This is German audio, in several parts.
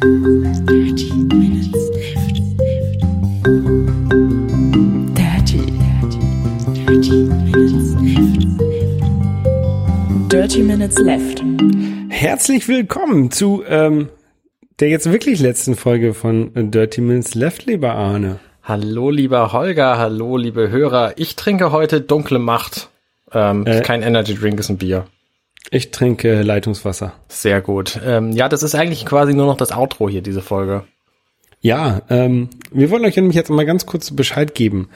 Dirty Minutes Left. Dirty, dirty, dirty Minutes Left. Dirty Minutes Left. Herzlich willkommen zu ähm, der jetzt wirklich letzten Folge von Dirty Minutes Left, lieber Arne. Hallo lieber Holger, hallo liebe Hörer. Ich trinke heute dunkle Macht. Ähm, Äh. Kein Energy Drink, ist ein Bier. Ich trinke Leitungswasser. Sehr gut. Ähm, ja, das ist eigentlich quasi nur noch das Outro hier, diese Folge. Ja, ähm, wir wollen euch nämlich jetzt mal ganz kurz Bescheid geben,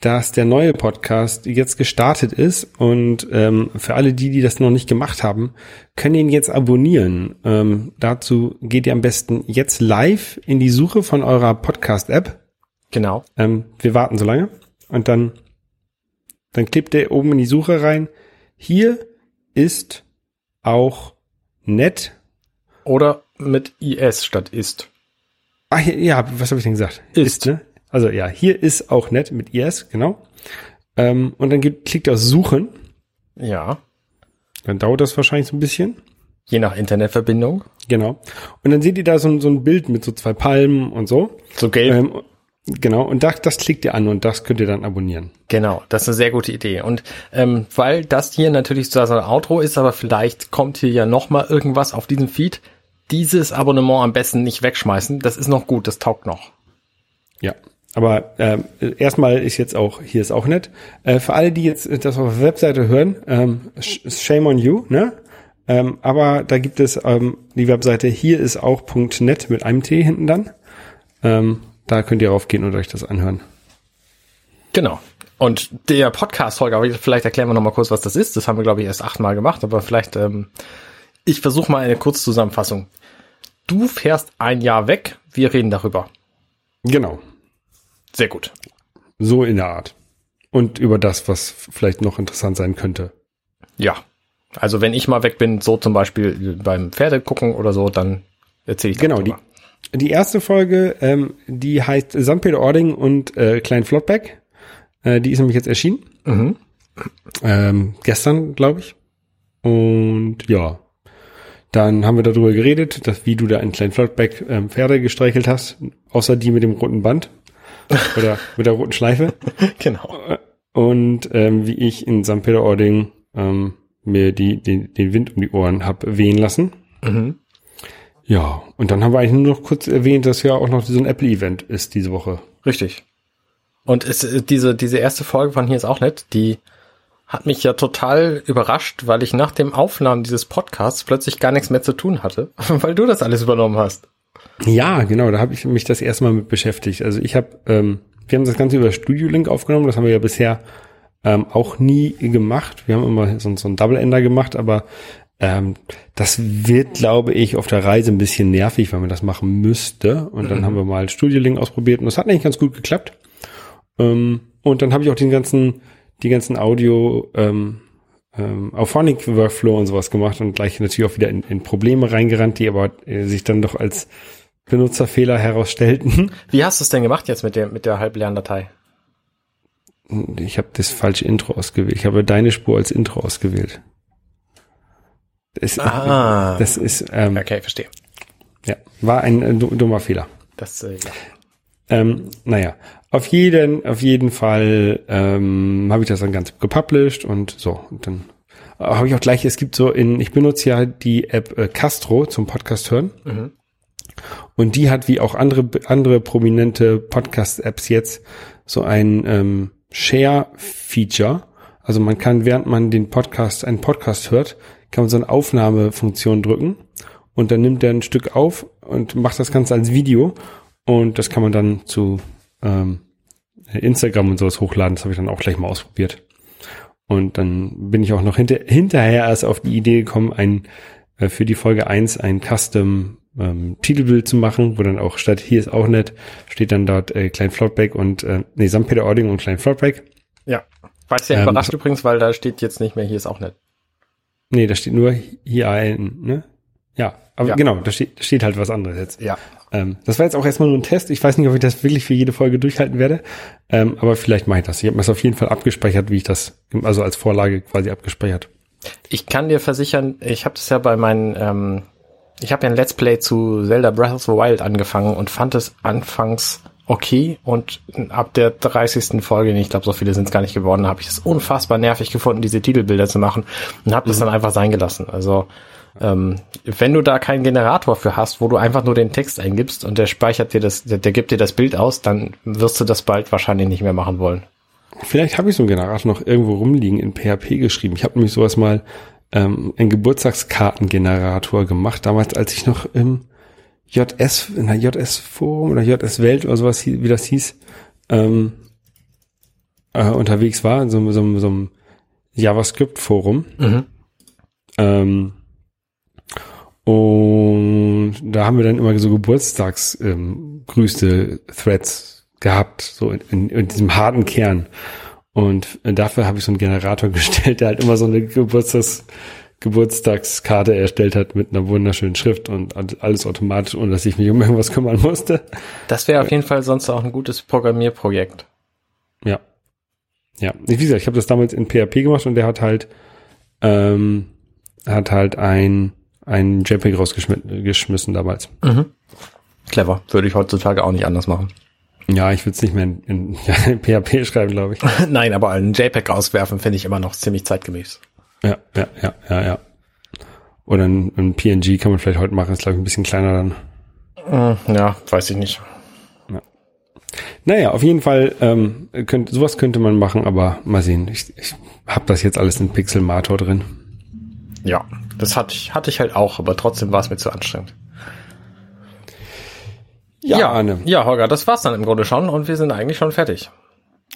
dass der neue Podcast jetzt gestartet ist und ähm, für alle die, die das noch nicht gemacht haben, können ihn jetzt abonnieren. Ähm, dazu geht ihr am besten jetzt live in die Suche von eurer Podcast-App. Genau. Ähm, wir warten so lange und dann, dann klebt ihr oben in die Suche rein. Hier ist auch nett. Oder mit IS statt ist. Hier, ja, was habe ich denn gesagt? Ist. ne? Also ja, hier ist auch nett mit IS, genau. Ähm, und dann gibt, klickt ihr auf Suchen. Ja. Dann dauert das wahrscheinlich so ein bisschen. Je nach Internetverbindung. Genau. Und dann seht ihr da so, ein- so ein Bild mit so zwei Palmen und so. So gelb. Ähm, genau. Und das, das klickt ihr an und das könnt ihr dann abonnieren. Genau, das ist eine sehr gute Idee. Und ähm, weil das hier natürlich so ein Outro ist, aber vielleicht kommt hier ja noch mal irgendwas auf diesem Feed. Dieses Abonnement am besten nicht wegschmeißen. Das ist noch gut, das taugt noch. Ja. Aber ähm, erstmal ist jetzt auch, hier ist auch nett. Äh, für alle, die jetzt das auf der Webseite hören, ähm, sh- shame on you, ne? Ähm, aber da gibt es ähm, die Webseite hier ist auch .net mit einem T hinten dann. Ähm, da könnt ihr raufgehen und euch das anhören. Genau. Und der Podcast, Holger, aber vielleicht erklären wir noch mal kurz, was das ist. Das haben wir, glaube ich, erst achtmal gemacht, aber vielleicht, ähm, ich versuche mal eine Kurzzusammenfassung. Du fährst ein Jahr weg, wir reden darüber. Genau. Sehr gut. So in der Art. Und über das, was vielleicht noch interessant sein könnte. Ja. Also wenn ich mal weg bin, so zum Beispiel beim Pferde gucken oder so, dann erzähle ich Genau, die. Die erste Folge, ähm, die heißt St. Peter-Ording und äh, Klein Flottbeck. Äh, die ist nämlich jetzt erschienen. Mhm. Ähm, gestern, glaube ich. Und ja, dann haben wir darüber geredet, dass wie du da in Klein Flottbeck ähm, Pferde gestreichelt hast, außer die mit dem roten Band oder mit der roten Schleife. Genau. Und ähm, wie ich in St. Peter-Ording ähm, mir die, den, den Wind um die Ohren hab wehen lassen. Mhm. Ja, und dann haben wir eigentlich nur noch kurz erwähnt, dass ja auch noch so ein Apple-Event ist diese Woche. Richtig. Und es, äh, diese, diese erste Folge von hier ist auch nett, die hat mich ja total überrascht, weil ich nach dem Aufnahmen dieses Podcasts plötzlich gar nichts mehr zu tun hatte, weil du das alles übernommen hast. Ja, genau, da habe ich mich das erste Mal mit beschäftigt. Also ich habe, ähm, wir haben das Ganze über Studio Link aufgenommen, das haben wir ja bisher ähm, auch nie gemacht. Wir haben immer so, so ein Double Ender gemacht, aber ähm, das wird, glaube ich, auf der Reise ein bisschen nervig, wenn man das machen müsste. Und dann haben wir mal Studio Link ausprobiert und das hat eigentlich ganz gut geklappt. Ähm, und dann habe ich auch den ganzen, die ganzen Audio ähm, ähm, Auphonic Workflow und sowas gemacht und gleich natürlich auch wieder in, in Probleme reingerannt, die aber äh, sich dann doch als Benutzerfehler herausstellten. Wie hast du es denn gemacht jetzt mit der, mit der Halblerndatei? Ich habe das falsche Intro ausgewählt. Ich habe deine Spur als Intro ausgewählt. Das, Ah. das ist ähm, Okay, verstehe. ja war ein äh, du- dummer Fehler. Das, äh, ja. Ähm, naja, auf jeden, auf jeden Fall ähm, habe ich das dann ganz gepublished und so. Und dann äh, habe ich auch gleich, es gibt so in, ich benutze ja die App äh, Castro zum Podcast hören. Mhm. Und die hat wie auch andere, andere prominente Podcast-Apps jetzt so ein ähm, Share-Feature. Also man kann, während man den Podcast, einen Podcast hört, kann man so eine Aufnahmefunktion drücken und dann nimmt er ein Stück auf und macht das Ganze als Video und das kann man dann zu ähm, Instagram und sowas hochladen. Das habe ich dann auch gleich mal ausprobiert. Und dann bin ich auch noch hinter, hinterher erst auf die Idee gekommen, ein äh, für die Folge 1 ein Custom ähm, Titelbild zu machen, wo dann auch statt hier ist auch nett, steht dann dort äh, Klein Flottbeck und äh, nee, St. Peter Ording und Klein Flottbeck. Ja. War sehr Ähm, überrascht übrigens, weil da steht jetzt nicht mehr, hier ist auch nett. Nee, da steht nur hier ein, ne? Ja, aber Ja. genau, da steht, da steht halt was anderes jetzt. Ja. Ähm, das war jetzt auch erstmal nur ein Test. Ich weiß nicht, ob ich das wirklich für jede Folge durchhalten werde, ähm, aber vielleicht mache ich das. Ich habe mir das auf jeden Fall abgespeichert, wie ich das, also als Vorlage quasi abgespeichert. Ich kann dir versichern, ich habe das ja bei meinen ähm, Ich habe ja ein Let's Play zu Zelda Breath of the Wild angefangen und fand es anfangs okay und ab der 30. Folge, ich glaube, so viele sind es gar nicht geworden, habe ich es unfassbar nervig gefunden, diese Titelbilder zu machen und habe das dann einfach sein gelassen. Also ähm, wenn du da keinen Generator für hast, wo du einfach nur den Text eingibst und der speichert dir das, der, der gibt dir das Bild aus, dann wirst du das bald wahrscheinlich nicht mehr machen wollen. Vielleicht habe ich so einen Generator noch irgendwo rumliegen in PHP geschrieben. Ich habe nämlich sowas mal ähm, einen Geburtstagskartengenerator gemacht, damals als ich noch im JS, in der JS Forum oder JS Welt oder sowas, wie das hieß, ähm, äh, unterwegs war, in so, so, so einem JavaScript-Forum. Mhm. Ähm, und da haben wir dann immer so Geburtstagsgrüße ähm, Threads gehabt, so in, in, in diesem harten Kern. Und dafür habe ich so einen Generator gestellt, der halt immer so eine Geburtstags Geburtstagskarte erstellt hat mit einer wunderschönen Schrift und alles automatisch, ohne dass ich mich um irgendwas kümmern musste. Das wäre auf jeden Fall sonst auch ein gutes Programmierprojekt. Ja. Ja. Wie gesagt, ich habe das damals in PHP gemacht und der hat halt ähm, hat halt ein ein JPEG rausgeschmissen damals. Mhm. Clever. Würde ich heutzutage auch nicht anders machen. Ja, ich würde es nicht mehr in, in, in PHP schreiben, glaube ich. Nein, aber einen JPEG rauswerfen finde ich immer noch ziemlich zeitgemäß. Ja, ja, ja, ja, ja. Oder ein, ein PNG kann man vielleicht heute machen, ist glaube ich ein bisschen kleiner dann. Hm, ja, weiß ich nicht. Ja. Naja, auf jeden Fall, ähm, könnte, sowas könnte man machen, aber mal sehen. Ich, ich habe das jetzt alles in Pixelmator drin. Ja, das hatte ich, hatte ich halt auch, aber trotzdem war es mir zu anstrengend. Ja, ja, Arne. ja, Holger, das war's dann im Grunde schon und wir sind eigentlich schon fertig.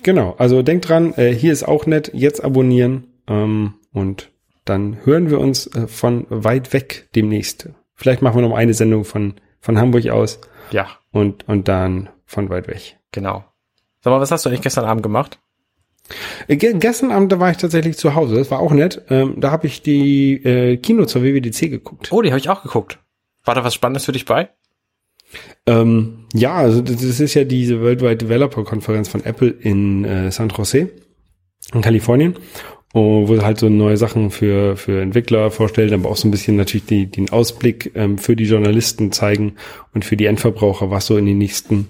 Genau, also denkt dran, äh, hier ist auch nett, jetzt abonnieren ähm, und dann hören wir uns äh, von weit weg demnächst. Vielleicht machen wir noch eine Sendung von, von Hamburg aus. Ja. Und, und dann von weit weg. Genau. Sag mal, was hast du eigentlich gestern Abend gemacht? Äh, gestern Abend da war ich tatsächlich zu Hause. Das war auch nett. Ähm, da habe ich die äh, Kino zur WWDC geguckt. Oh, die habe ich auch geguckt. War da was Spannendes für dich bei? Ähm, ja, also das ist ja diese Worldwide Developer Konferenz von Apple in äh, San Jose in Kalifornien, wo sie halt so neue Sachen für für Entwickler vorstellen, aber auch so ein bisschen natürlich die, den Ausblick ähm, für die Journalisten zeigen und für die Endverbraucher, was so in den nächsten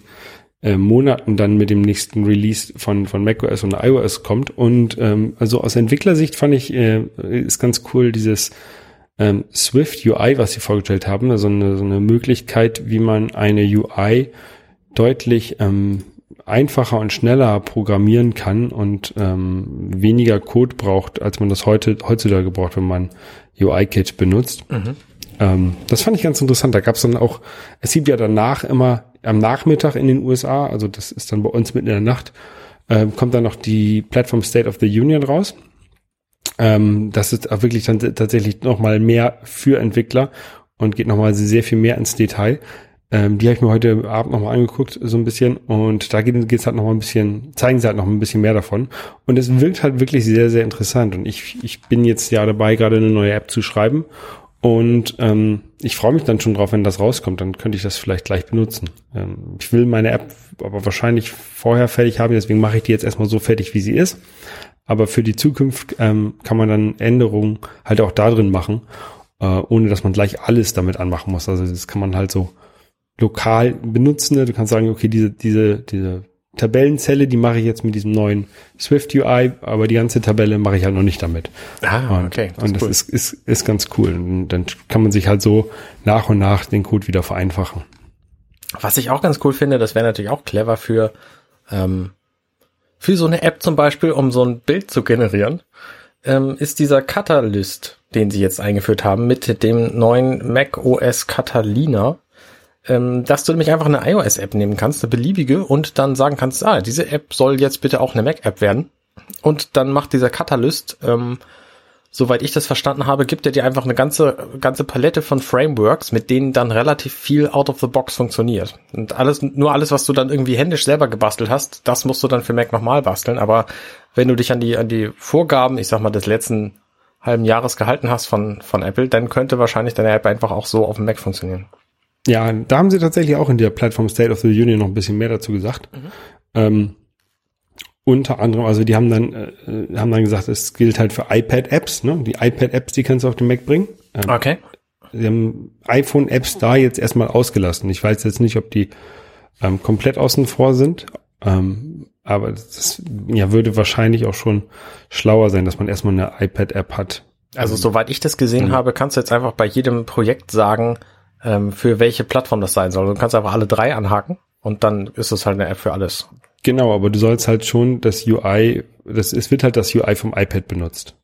äh, Monaten dann mit dem nächsten Release von von macOS und iOS kommt. Und ähm, also aus Entwicklersicht fand ich äh, ist ganz cool dieses ähm, Swift UI, was sie vorgestellt haben, also eine, so eine Möglichkeit, wie man eine UI deutlich ähm, einfacher und schneller programmieren kann und ähm, weniger Code braucht, als man das heute heutzutage braucht, wenn man UI-Kit benutzt. Mhm. Ähm, das fand ich ganz interessant. Da gab es dann auch, es gibt ja danach immer am Nachmittag in den USA, also das ist dann bei uns mitten in der Nacht, äh, kommt dann noch die Plattform State of the Union raus. Ähm, das ist auch wirklich dann tatsächlich nochmal mehr für Entwickler und geht nochmal sehr viel mehr ins Detail. Ähm, die habe ich mir heute Abend nochmal angeguckt, so ein bisschen. Und da geht es halt nochmal ein bisschen, zeigen sie halt noch ein bisschen mehr davon. Und es wirkt halt wirklich sehr, sehr interessant. Und ich, ich bin jetzt ja dabei, gerade eine neue App zu schreiben. Und ähm, ich freue mich dann schon drauf, wenn das rauskommt. Dann könnte ich das vielleicht gleich benutzen. Ähm, ich will meine App aber wahrscheinlich vorher fertig haben, deswegen mache ich die jetzt erstmal so fertig, wie sie ist. Aber für die Zukunft ähm, kann man dann Änderungen halt auch da drin machen, äh, ohne dass man gleich alles damit anmachen muss. Also das kann man halt so lokal benutzen. Du kannst sagen, okay, diese, diese, diese Tabellenzelle, die mache ich jetzt mit diesem neuen Swift UI, aber die ganze Tabelle mache ich halt noch nicht damit. Ah, okay. Das und das cool. ist, ist, ist ganz cool. Und dann kann man sich halt so nach und nach den Code wieder vereinfachen. Was ich auch ganz cool finde, das wäre natürlich auch clever für ähm, für so eine App zum Beispiel, um so ein Bild zu generieren, ähm, ist dieser Catalyst, den sie jetzt eingeführt haben mit dem neuen Mac OS Catalina, ähm, dass du nämlich einfach eine iOS-App nehmen kannst, eine beliebige, und dann sagen kannst, ah, diese App soll jetzt bitte auch eine Mac-App werden. Und dann macht dieser Catalyst ähm, soweit ich das verstanden habe, gibt er dir einfach eine ganze, ganze Palette von Frameworks, mit denen dann relativ viel out of the box funktioniert. Und alles, nur alles, was du dann irgendwie händisch selber gebastelt hast, das musst du dann für Mac nochmal basteln. Aber wenn du dich an die, an die Vorgaben, ich sag mal, des letzten halben Jahres gehalten hast von, von Apple, dann könnte wahrscheinlich deine App einfach auch so auf dem Mac funktionieren. Ja, da haben sie tatsächlich auch in der Plattform State of the Union noch ein bisschen mehr dazu gesagt. Mhm. Ähm, unter anderem, also die haben dann, äh, haben dann gesagt, es gilt halt für iPad-Apps, ne? Die iPad-Apps, die kannst du auf den Mac bringen. Ähm, okay. sie haben iPhone-Apps da jetzt erstmal ausgelassen. Ich weiß jetzt nicht, ob die ähm, komplett außen vor sind. Ähm, aber das ja, würde wahrscheinlich auch schon schlauer sein, dass man erstmal eine iPad-App hat. Also soweit ich das gesehen habe, kannst du jetzt einfach bei jedem Projekt sagen, ähm, für welche Plattform das sein soll. Du kannst einfach alle drei anhaken und dann ist es halt eine App für alles. Genau, aber du sollst halt schon das UI, das, es wird halt das UI vom iPad benutzt.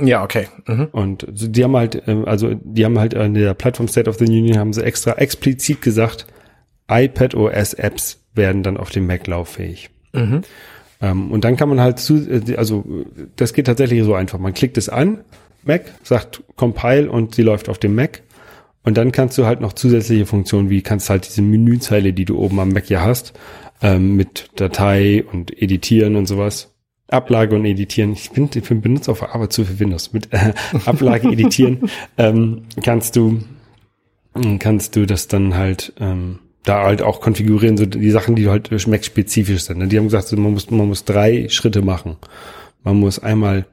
Ja, okay. Mhm. Und die haben halt, ähm, also die haben halt in der Plattform State of the Union haben sie extra explizit gesagt, iPad OS Apps werden dann auf dem Mac lauffähig. Mhm. Ähm, und dann kann man halt zu, äh, also das geht tatsächlich so einfach. Man klickt es an, Mac, sagt Compile und sie läuft auf dem Mac. Und dann kannst du halt noch zusätzliche Funktionen, wie kannst halt diese Menüzeile, die du oben am Mac ja hast, ähm, mit Datei und Editieren und sowas. Ablage und Editieren. Ich bin, ich bin benutze auf der Arbeit zu viel Windows. Mit äh, Ablage editieren ähm, kannst du kannst du das dann halt ähm, da halt auch konfigurieren, so die Sachen, die halt Mac-spezifisch sind. Die haben gesagt, man muss man muss drei Schritte machen. Man muss einmal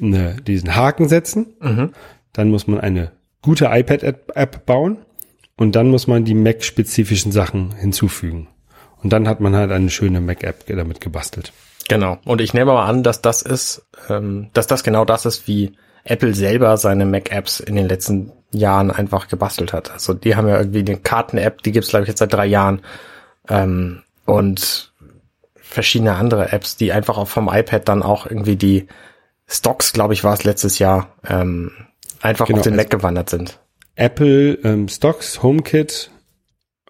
eine, diesen Haken setzen, Mhm. dann muss man eine gute iPad-App bauen und dann muss man die Mac-spezifischen Sachen hinzufügen. Und dann hat man halt eine schöne Mac-App damit gebastelt. Genau. Und ich nehme mal an, dass das ist, ähm, dass das genau das ist, wie Apple selber seine Mac-Apps in den letzten Jahren einfach gebastelt hat. Also die haben ja irgendwie eine Karten-App, die gibt's glaube ich jetzt seit drei Jahren ähm, und verschiedene andere Apps, die einfach auch vom iPad dann auch irgendwie die Stocks, glaube ich, war es letztes Jahr, ähm, einfach Genau, auf den also- Mac gewandert sind. Apple ähm, Stocks, HomeKit,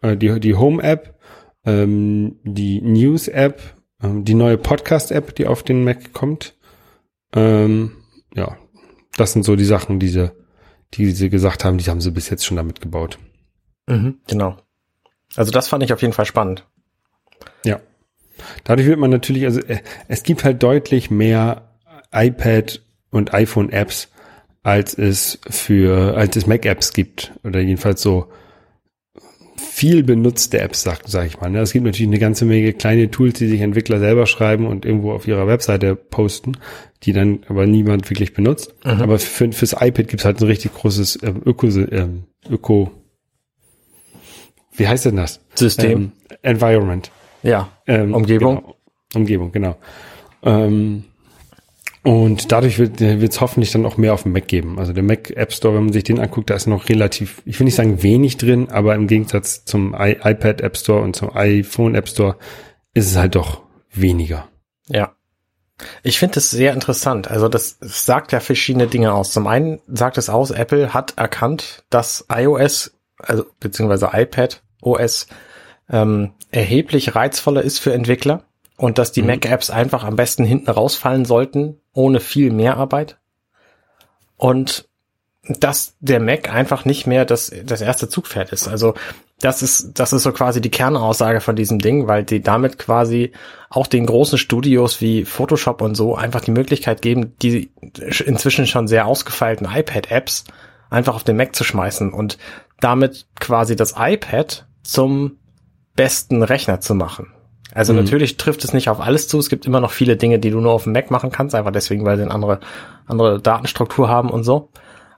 äh, die, die Home-App, ähm, die News-App, ähm, die neue Podcast-App, die auf den Mac kommt. Ähm, ja, das sind so die Sachen, die sie, die sie gesagt haben, die haben sie bis jetzt schon damit gebaut. Mhm, genau. Also das fand ich auf jeden Fall spannend. Ja. Dadurch wird man natürlich, also äh, es gibt halt deutlich mehr iPad und iPhone-Apps, als es für, als es Mac-Apps gibt. Oder jedenfalls so viel benutzte Apps, sag, sag ich mal. ne? Es gibt natürlich eine ganze Menge kleine Tools, die sich Entwickler selber schreiben und irgendwo auf ihrer Webseite posten, die dann aber niemand wirklich benutzt. Aber für, fürs iPad gibt es halt ein richtig großes ähm, Öko, ähm, Öko, wie heißt denn das? System. Ähm, Environment. Ja. Ähm, Umgebung. Genau. Umgebung, genau. Ähm, und dadurch wird es hoffentlich dann auch mehr auf dem Mac geben. Also der Mac App Store, wenn man sich den anguckt, da ist noch relativ, ich will nicht sagen wenig drin, aber im Gegensatz zum I iPad App Store und zum iPhone App Store ist es halt doch weniger. Ja. Ich finde es sehr interessant. Also das sagt ja verschiedene Dinge aus. Zum einen sagt es aus, Apple hat erkannt, dass iOS, also beziehungsweise iPad OS ähm, erheblich reizvoller ist für Entwickler und dass die Mac-Apps einfach am besten hinten rausfallen sollten, ohne viel Mehrarbeit. Und dass der Mac einfach nicht mehr das, das erste Zugpferd ist. Also das ist, das ist so quasi die Kernaussage von diesem Ding, weil die damit quasi auch den großen Studios wie Photoshop und so einfach die Möglichkeit geben, die inzwischen schon sehr ausgefeilten iPad-Apps einfach auf den Mac zu schmeißen und damit quasi das iPad zum besten Rechner zu machen. Also natürlich trifft es nicht auf alles zu. Es gibt immer noch viele Dinge, die du nur auf dem Mac machen kannst, einfach deswegen, weil sie eine andere, andere Datenstruktur haben und so.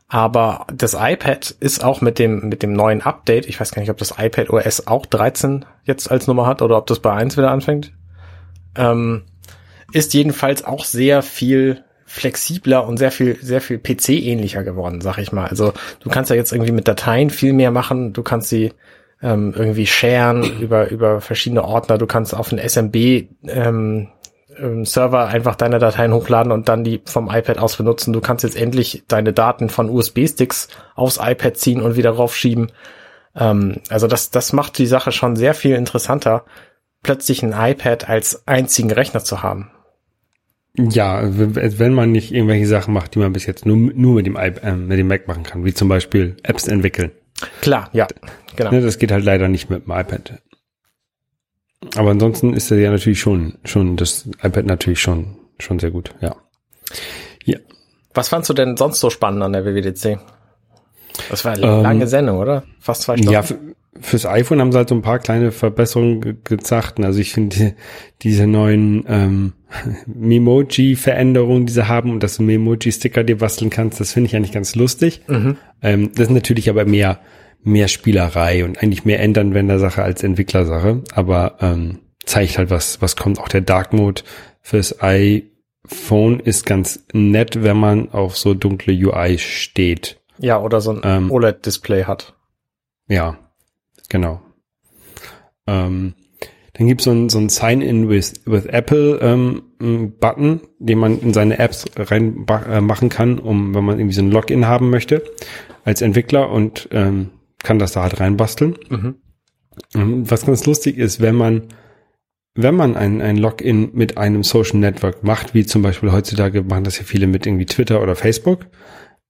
Aber das iPad ist auch mit dem, mit dem neuen Update, ich weiß gar nicht, ob das iPad OS auch 13 jetzt als Nummer hat oder ob das bei 1 wieder anfängt, ähm, ist jedenfalls auch sehr viel flexibler und sehr viel, sehr viel PC-ähnlicher geworden, sag ich mal. Also du kannst ja jetzt irgendwie mit Dateien viel mehr machen, du kannst sie ähm, irgendwie sharen über, über verschiedene Ordner, du kannst auf einen SMB ähm, ähm, Server einfach deine Dateien hochladen und dann die vom iPad aus benutzen. Du kannst jetzt endlich deine Daten von USB-Sticks aufs iPad ziehen und wieder raufschieben. Ähm, also das, das macht die Sache schon sehr viel interessanter, plötzlich ein iPad als einzigen Rechner zu haben. Ja, wenn man nicht irgendwelche Sachen macht, die man bis jetzt nur, nur mit dem, iP- äh, mit dem Mac machen kann, wie zum Beispiel Apps entwickeln. Klar, ja, genau. Ne, das geht halt leider nicht mit dem iPad. Aber ansonsten ist er ja natürlich schon, schon das iPad natürlich schon, schon sehr gut, ja. Ja. Was fandst du denn sonst so spannend an der WWDC? Das war eine Ähm, lange Sendung, oder? Fast zwei Stunden. Ja, für, fürs iPhone haben sie halt so ein paar kleine Verbesserungen ge gezacht. Also ich finde die, diese neuen ähm, Memoji-Veränderungen, die sie haben und dass du Memoji-Sticker dir basteln kannst, das finde ich eigentlich ganz lustig. Mhm. Ähm, das ist natürlich aber mehr, mehr Spielerei und eigentlich mehr Endanwender-Sache als Entwicklersache. Aber ähm, zeigt halt, was, was kommt. Auch der Dark Mode fürs iPhone ist ganz nett, wenn man auf so dunkle UI steht. Ja, oder so ein Ähm, OLED-Display hat. Ja, genau. Ähm, dann gibt's so ein, so ein Sign-in with, with Apple ähm, den man in seine Apps rein äh, machen kann, um wenn man irgendwie so ein Login haben möchte als Entwickler und ähm, kann das da halt reinbasteln. Mhm. Ähm, Was ganz lustig ist, wenn man wenn man ein, ein Login mit einem Social Network macht, wie zum Beispiel heutzutage machen das ja viele mit irgendwie Twitter oder Facebook,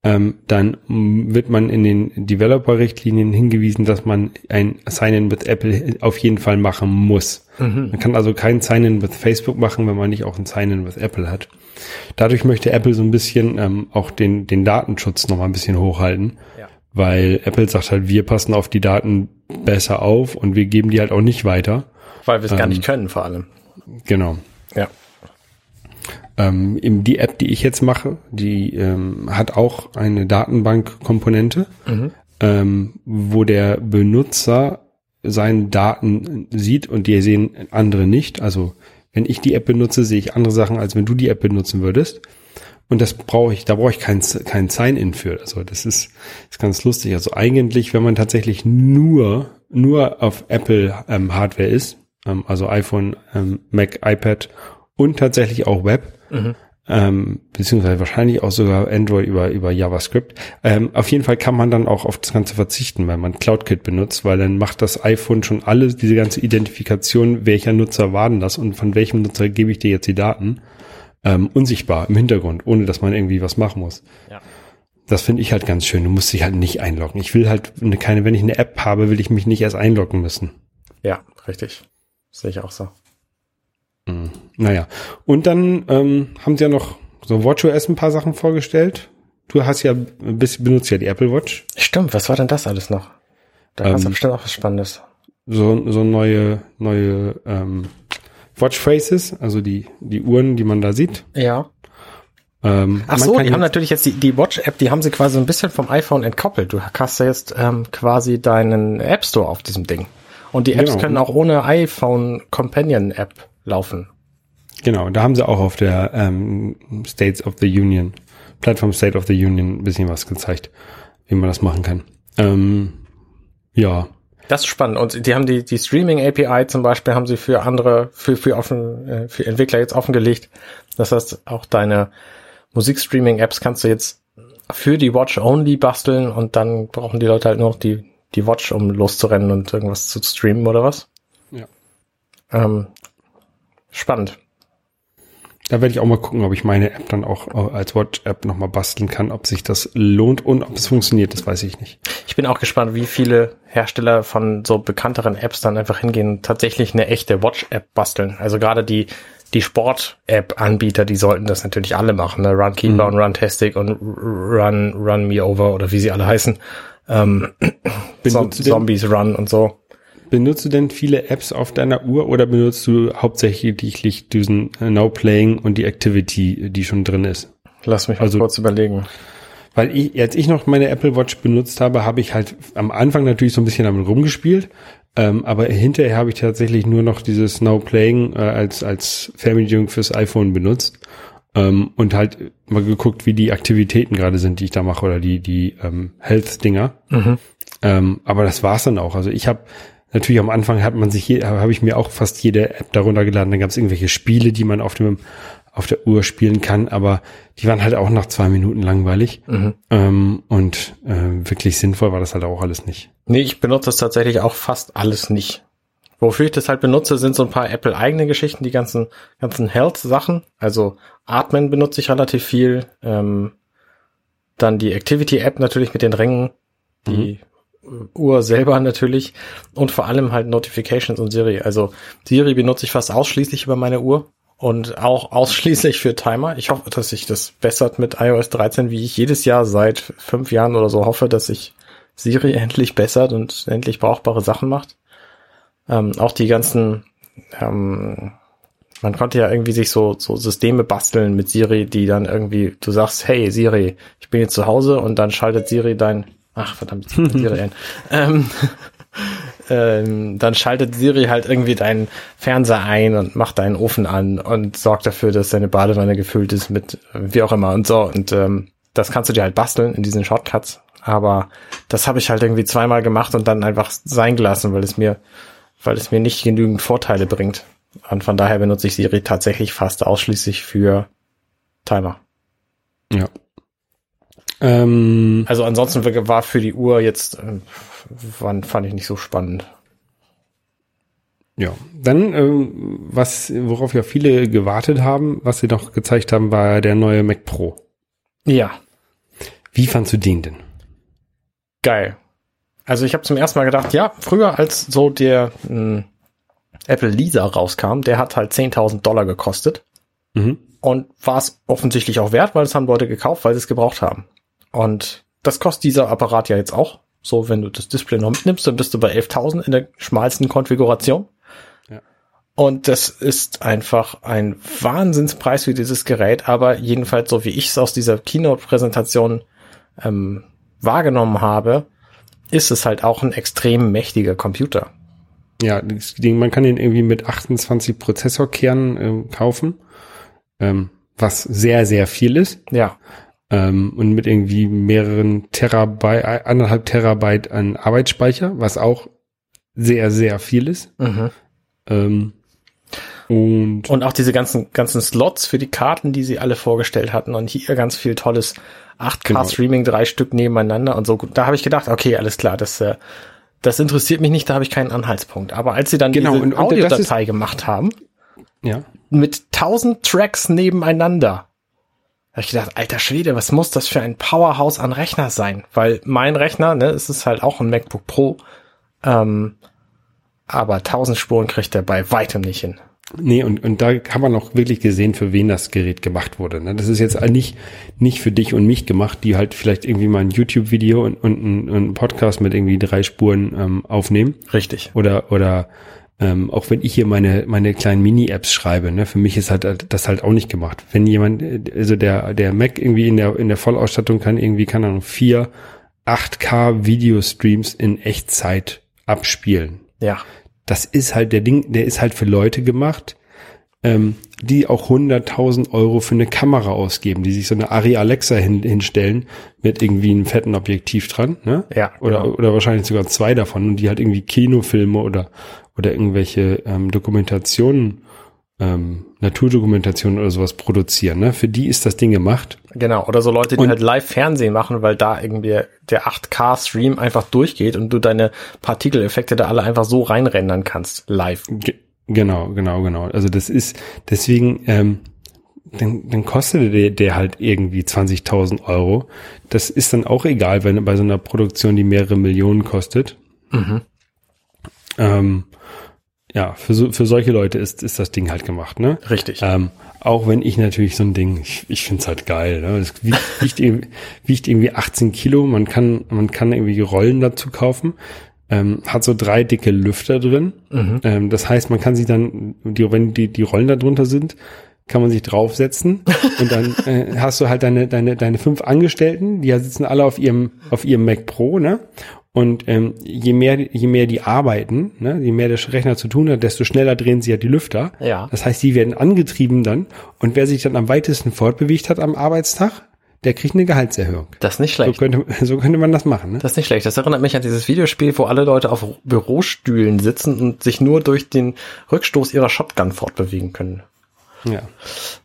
ähm, dann wird man in den Developer-Richtlinien hingewiesen, dass man ein Sign-in with Apple auf jeden Fall machen muss. Mhm. Man kann also kein Sign-in with Facebook machen, wenn man nicht auch ein Sign-in with Apple hat. Dadurch möchte Apple so ein bisschen ähm, auch den, den Datenschutz noch mal ein bisschen hochhalten, Ja. weil Apple sagt halt, wir passen auf die Daten besser auf und wir geben die halt auch nicht weiter. Weil wir es gar Ähm, nicht können, vor allem. Genau. Ja. Ähm, die App, die ich jetzt mache, die ähm, hat auch eine Datenbankkomponente, ähm, wo der Benutzer seine Daten sieht und die sehen andere nicht. Also wenn ich die App benutze, sehe ich andere Sachen, als wenn du die App benutzen würdest. Und das brauche ich, da brauche ich kein, kein Sign-in für. Also das ist, ist ganz lustig. Also eigentlich, wenn man tatsächlich nur, nur auf Apple ähm, Hardware ist, ähm, also iPhone, ähm, Mac, iPad und tatsächlich auch Web, ähm, beziehungsweise wahrscheinlich auch sogar Android über, über JavaScript. Ähm, auf jeden Fall kann man dann auch auf das Ganze verzichten, wenn man CloudKit benutzt, weil dann macht das iPhone schon alles, diese ganze Identifikation, welcher Nutzer war denn das und von welchem Nutzer gebe ich dir jetzt die Daten, ähm, unsichtbar im Hintergrund, ohne dass man irgendwie was machen muss. Ja. Das finde ich halt ganz schön. Du musst dich halt nicht einloggen. Ich will halt eine, keine, wenn ich eine App habe, will ich mich nicht erst einloggen müssen. Ja, richtig. Sehe ich auch so. Naja. Und dann ähm, haben sie ja noch so WatchOS ein paar Sachen vorgestellt. Du hast ja ein bisschen benutzt ja die Apple Watch. Stimmt, was war denn das alles noch? Da Ähm, doch bestimmt auch was Spannendes. So, so neue, neue ähm, Watch Faces, also die, die Uhren, die man da sieht. Ja. Ähm, Ach so, die haben natürlich jetzt die, die Watch-App, die haben sie quasi ein bisschen vom iPhone entkoppelt. Du hast ja jetzt ähm, quasi deinen App Store auf diesem Ding. Und die Apps Genau. können auch ohne iPhone Companion App laufen. Genau, da haben sie auch auf der ähm, States of the Union, Plattform State of the Union ein bisschen was gezeigt, wie man das machen kann. Ähm, ja, Das ist spannend. Und die haben die, die Streaming API zum Beispiel haben sie für andere, für, für offen, äh, für Entwickler jetzt offengelegt. Das heißt, auch deine Musikstreaming-Apps kannst du jetzt für die Watch only basteln und dann brauchen die Leute halt nur noch die, die Watch, um loszurennen und irgendwas zu streamen oder was. Ja. Ähm, spannend. da werde ich auch mal gucken, ob ich meine App dann auch äh, als Watch-App nochmal basteln kann, ob sich das lohnt und ob es funktioniert, das weiß ich nicht. Ich bin auch gespannt, wie viele Hersteller von so bekannteren Apps dann einfach hingehen und tatsächlich eine echte Watch-App basteln. Also gerade die, die Sport-App-Anbieter, die sollten das natürlich alle machen. Ne? Runkeeper und Runtastic und Run, Run Me Over oder wie sie alle heißen. Ähm, Zombies Run und so. Benutzt du denn viele Apps auf deiner Uhr oder benutzt du hauptsächlich diesen äh, Now Playing und die Activity, die schon drin ist? Lass mich mal Also- kurz überlegen. Weil ich, als ich noch meine Apple Watch benutzt habe, habe ich halt am Anfang natürlich so ein bisschen damit rumgespielt. Ähm, aber hinterher habe ich tatsächlich nur noch dieses Now Playing äh, als, als Fernbedienung fürs iPhone benutzt. Ähm, und halt mal geguckt, wie die Aktivitäten gerade sind, die ich da mache oder die, die ähm, Health-Dinger. Ähm, aber das war's dann auch. Also ich habe natürlich am Anfang hat man sich habe ich mir auch fast jede App darunter geladen. Dann gab es irgendwelche Spiele, die man auf dem auf der Uhr spielen kann, aber die waren halt auch nach zwei Minuten langweilig. Ähm, und äh, wirklich sinnvoll war das halt auch alles nicht. Nee, ich benutze das tatsächlich auch fast alles nicht. Wofür ich das halt benutze, sind so ein paar Apple-eigene Geschichten, die ganzen, ganzen Health-Sachen. Also Atmen benutze ich relativ viel. Ähm, dann die Activity-App natürlich mit den Ringen. Die Uhr selber natürlich. Und vor allem halt Notifications und Siri. Also Siri benutze ich fast ausschließlich über meine Uhr. Und auch ausschließlich für Timer. Ich hoffe, dass sich das bessert mit iOS 13, wie ich jedes Jahr seit fünf Jahren oder so hoffe, dass sich Siri endlich bessert und endlich brauchbare Sachen macht. Ähm, auch die ganzen, ähm, man konnte ja irgendwie sich so, so Systeme basteln mit Siri, die dann irgendwie, du sagst, hey Siri, ich bin jetzt zu Hause und dann schaltet Siri dein, ach verdammt, Siri ein. Ähm, ähm, dann schaltet Siri halt irgendwie deinen Fernseher ein und macht deinen Ofen an und sorgt dafür, dass deine Badewanne gefüllt ist mit wie auch immer und so. Und ähm, das kannst du dir halt basteln in diesen Shortcuts. Aber das habe ich halt irgendwie zweimal gemacht und dann einfach sein gelassen, weil es mir, weil es mir nicht genügend Vorteile bringt. Und von daher benutze ich Siri tatsächlich fast ausschließlich für Timer. Ja. Ähm, Also ansonsten war für die Uhr jetzt, äh, fand, ich nicht so spannend. ja. Dann, ähm, was, worauf ja viele gewartet haben, was sie noch gezeigt haben, war der neue Mac Pro. Ja, Wie fandst du den denn? geil. Also ich habe zum ersten Mal gedacht, ja, früher als so der mh, Apple Lisa rauskam, der hat halt 10.000 Dollar gekostet Mhm. und war es offensichtlich auch wert, weil es haben Leute gekauft, weil sie es gebraucht haben. Und das kostet dieser Apparat ja jetzt auch. So, wenn du das Display noch mitnimmst, dann bist du bei 11.000 in der schmalsten Konfiguration. Ja. Und das ist einfach ein Wahnsinnspreis für dieses Gerät, aber jedenfalls so wie ich es aus dieser Keynote-Präsentation ähm, wahrgenommen habe, ist es halt auch ein extrem mächtiger Computer. Ja, Ding, man kann den irgendwie mit 28 Prozessorkernen ähm, kaufen, ähm, was sehr, sehr viel ist. Ja, Ähm, und mit irgendwie mehreren Terabyte, anderthalb Terabyte an Arbeitsspeicher, was auch sehr, sehr viel ist. mhm. Ähm, und Und auch diese ganzen, ganzen Slots für die Karten, die sie alle vorgestellt hatten und hier ganz viel tolles 8K-Streaming, drei Stück nebeneinander und so. Da habe ich gedacht, okay, alles klar, das, äh, das interessiert mich nicht, da habe ich keinen Anhaltspunkt. Aber als sie dann Genau, diese Audiodatei gemacht haben, ja, mit 1000 Tracks nebeneinander, habe ich gedacht, alter Schwede, was muss das für ein Powerhouse an Rechner sein? Weil mein Rechner, ne, es ist halt auch ein MacBook Pro, ähm, aber 1000 Spuren kriegt er bei weitem nicht hin. Nee, und, und da haben wir noch wirklich gesehen, für wen das Gerät gemacht wurde. Ne? Das ist jetzt nicht, nicht für dich und mich gemacht, die halt vielleicht irgendwie mal ein YouTube-Video und, und ein, ein Podcast mit irgendwie drei Spuren ähm, aufnehmen. Richtig. Oder, oder ähm, auch wenn ich hier meine, meine kleinen Mini-Apps schreibe, ne, für mich ist halt das halt auch nicht gemacht. Wenn jemand, äh, also der, der Mac irgendwie in der, in der Vollausstattung kann irgendwie, kann er vier 8K Videostreams in Echtzeit abspielen Ja. das ist halt der Ding, der ist halt für Leute gemacht, ähm, die auch 100.000 Euro für eine Kamera ausgeben, die sich so eine Ari Alexa hin, hinstellen mit irgendwie einem fetten Objektiv dran, ne? Ja, Oder, genau. oder wahrscheinlich sogar zwei davon und die halt irgendwie Kinofilme oder, oder irgendwelche ähm, Dokumentationen, ähm, Naturdokumentationen oder sowas produzieren, ne? Für die ist das Ding gemacht. Genau, oder so Leute, die Und- halt Live-Fernsehen machen, weil da irgendwie der 8K-Stream einfach durchgeht und du deine Partikeleffekte da alle einfach so reinrendern kannst, live. Ge genau, genau, genau. Also das ist, deswegen, ähm, dann, dann kostet der, der halt irgendwie 20.000 Euro. Das ist dann auch egal, wenn bei so einer Produktion, die mehrere Millionen kostet. Ähm, ja, für, so, für solche Leute ist, ist das Ding halt gemacht, ne? Richtig. Ähm, auch wenn ich natürlich so ein Ding, ich, ich finde es halt geil. Ne? Das wiegt, wiegt, irgendwie- wiegt irgendwie 18 Kilo. Man kann, man kann irgendwie Rollen dazu kaufen. Ähm, hat so drei dicke Lüfter drin. Ähm, das heißt, man kann sich dann, die, wenn die, die Rollen da drunter sind, kann man sich draufsetzen und dann äh, hast du halt deine, deine, deine fünf Angestellten, die sitzen alle auf ihrem, auf ihrem Mac Pro, ne? Und ähm, je mehr, je mehr die arbeiten, ne, je mehr der Rechner zu tun hat, desto schneller drehen sie ja die Lüfter. Ja. Das heißt, die werden angetrieben dann und wer sich dann am weitesten fortbewegt hat am Arbeitstag, der kriegt eine Gehaltserhöhung. Das ist nicht So schlecht. könnte, so könnte man das machen. Ne? Das ist nicht schlecht. Das erinnert mich an dieses Videospiel, wo alle Leute auf Bürostühlen sitzen und sich nur durch den Rückstoß ihrer Shotgun fortbewegen können. Ja.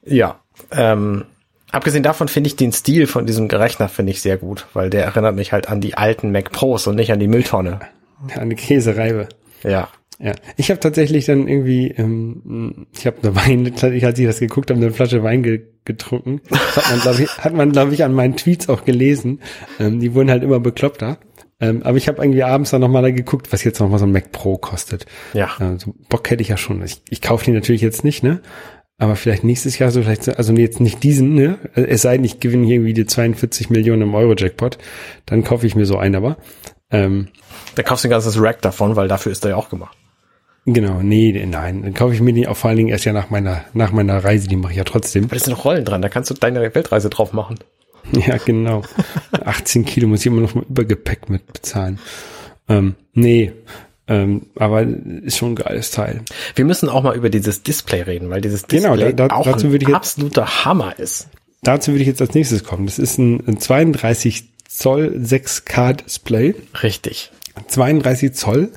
Ja. Ähm, abgesehen davon finde ich den Stil von diesem Rechner finde ich sehr gut, weil der erinnert mich halt an die alten Mac Pros und nicht an die Mülltonne. Eine Käsereibe. Ja. Ja, ich habe tatsächlich dann irgendwie, ähm, ich habe eine Wein, ich als ich das geguckt habe, eine Flasche Wein ge getrunken. Das hat man, glaube ich, hat man, glaube ich, an meinen Tweets auch gelesen. Ähm, die wurden halt immer bekloppter. Ähm, aber ich habe irgendwie abends dann nochmal da geguckt, was jetzt nochmal so ein Mac Pro kostet. Ja. Äh, so Bock hätte ich ja schon. Ich, ich kaufe die natürlich jetzt nicht, ne? Aber vielleicht nächstes Jahr so, vielleicht, so- also jetzt nicht diesen, ne? Es sei denn, ich gewinne hier irgendwie die 42 Millionen im Euro-Jackpot, dann kaufe ich mir so einen aber. Ähm, Da kaufst du ein ganzes Rack davon, weil dafür ist er ja auch gemacht. Genau, nee, nein, dann kaufe ich mir die auch vor allen Dingen erst ja nach meiner, nach meiner Reise, die mache ich ja trotzdem. Aber da sind noch Rollen dran, da kannst du deine Weltreise drauf machen. Ja, genau. 18 Kilo muss ich immer noch mal Übergepäck mit bezahlen. Ähm, nee, ähm, aber ist schon ein geiles Teil. Wir müssen auch mal über dieses Display reden, weil dieses Genau, Display da- da- auch dazu ein würde ich jetzt- absoluter Hammer ist. Dazu würde ich jetzt als nächstes kommen. Das ist ein, ein 32 Zoll 6K Display. Richtig. 32 Zoll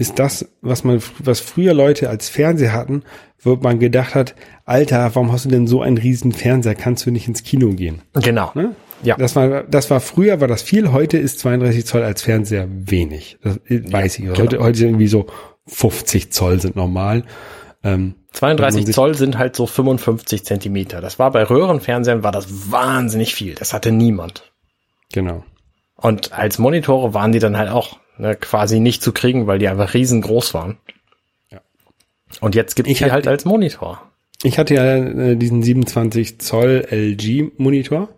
ist das, was man, was früher Leute als Fernseher hatten, wo man gedacht hat, Alter, warum hast du denn so einen riesen Fernseher? Kannst du nicht ins Kino gehen? Genau. Ne? Ja. Das war, das war früher war das viel. Heute ist 32 Zoll als Fernseher wenig. Das weiß ich. Heute, genau. heute sind irgendwie so 50 Zoll sind normal. Ähm, wenn 32 man sich- Zoll sind halt so 55 Zentimeter. Das war bei Röhrenfernsehern war das wahnsinnig viel. Das hatte niemand. Genau. Und als Monitore waren die dann halt auch ne, quasi nicht zu kriegen, weil die einfach riesengroß waren. Ja. Und jetzt gibt's die halt als Monitor. Ich hatte ja äh, diesen 27 Zoll LG Monitor.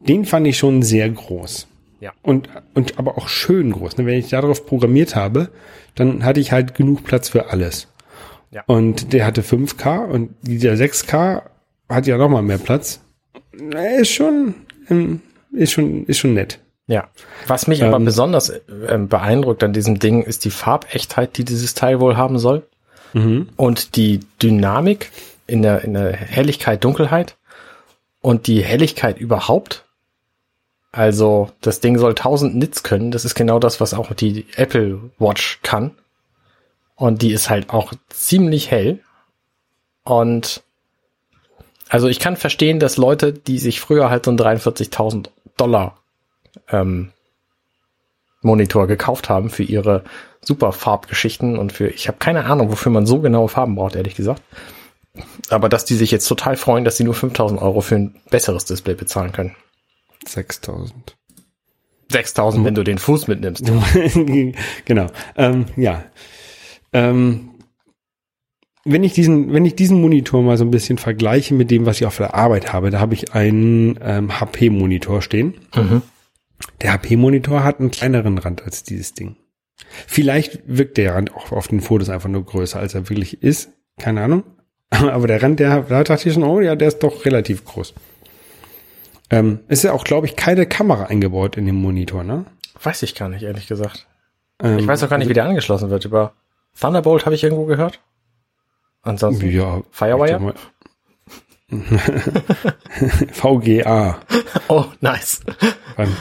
Den fand ich schon sehr groß. Ja. Und, und aber auch schön groß. Ne? Wenn ich darauf programmiert habe, dann hatte ich halt genug Platz für alles. Ja. Und der hatte 5K und dieser 6K hat ja noch mal mehr Platz. Ist schon, ähm, ist schon, ist schon nett. Ja. Was mich aber Ähm, besonders ähm, beeindruckt an diesem Ding ist die Farbechtheit, die dieses Teil wohl haben soll. Und die Dynamik in der, in der Helligkeit, Dunkelheit und die Helligkeit überhaupt. Also, das Ding soll 1000 Nits können. Das ist genau das, was auch die Apple Watch kann. Und die ist halt auch ziemlich hell. Und also ich kann verstehen, dass Leute, die sich früher halt so einen 43.000 Dollar ähm, Monitor gekauft haben für ihre super Farbgeschichten und für, ich habe keine Ahnung, wofür man so genaue Farben braucht, ehrlich gesagt. Aber dass die sich jetzt total freuen, dass sie nur 5000 Euro für ein besseres Display bezahlen können. 6000. 6000, wenn du den Fuß mitnimmst. genau. Ähm, ja. Ähm, wenn ich diesen, wenn ich diesen Monitor mal so ein bisschen vergleiche mit dem, was ich auf der Arbeit habe, da habe ich einen ähm, HP-Monitor stehen. Mhm. Der HP-Monitor hat einen kleineren Rand als dieses Ding. Vielleicht wirkt der Rand auch auf den Fotos einfach nur größer, als er wirklich ist. Keine Ahnung. Aber der Rand, der, da dachte ich schon, oh ja, der ist doch relativ groß. Ähm, ist ja auch, glaube ich, keine Kamera eingebaut in dem Monitor, ne? Weiß ich gar nicht, ehrlich gesagt. Ähm, Ich weiß auch gar nicht, wie der angeschlossen wird. Über Thunderbolt habe ich irgendwo gehört. Ansonsten Ja. Firewire? VGA. Oh, nice. Beim,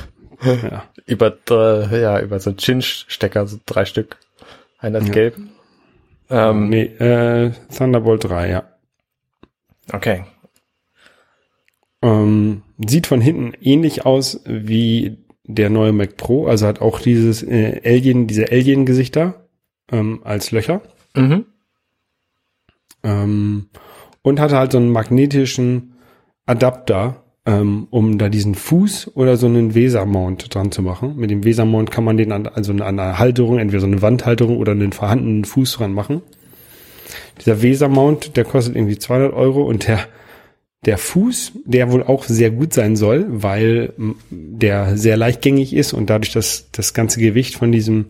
ja. über, äh, ja, über so einen Chinch-Stecker, so drei Stück. Einer ist Ja. gelb. Ähm, Nee, äh, Thunderbolt 3, ja. Okay. Ähm, sieht von hinten ähnlich aus wie der neue Mac Pro, also hat auch dieses äh, Alien, diese Alien-Gesichter ähm, als Löcher. Mhm. Ähm, und hatte halt so einen magnetischen Adapter, ähm, um da diesen Fuß oder so einen Weser-Mount dran zu machen. Mit dem Weser-Mount kann man den an, also an einer Halterung, entweder so eine Wandhalterung oder einen vorhandenen Fuß dran machen. Dieser Weser-Mount, der kostet irgendwie 200 Euro und der der Fuß, der wohl auch sehr gut sein soll, weil der sehr leichtgängig ist und dadurch das, das ganze Gewicht von diesem,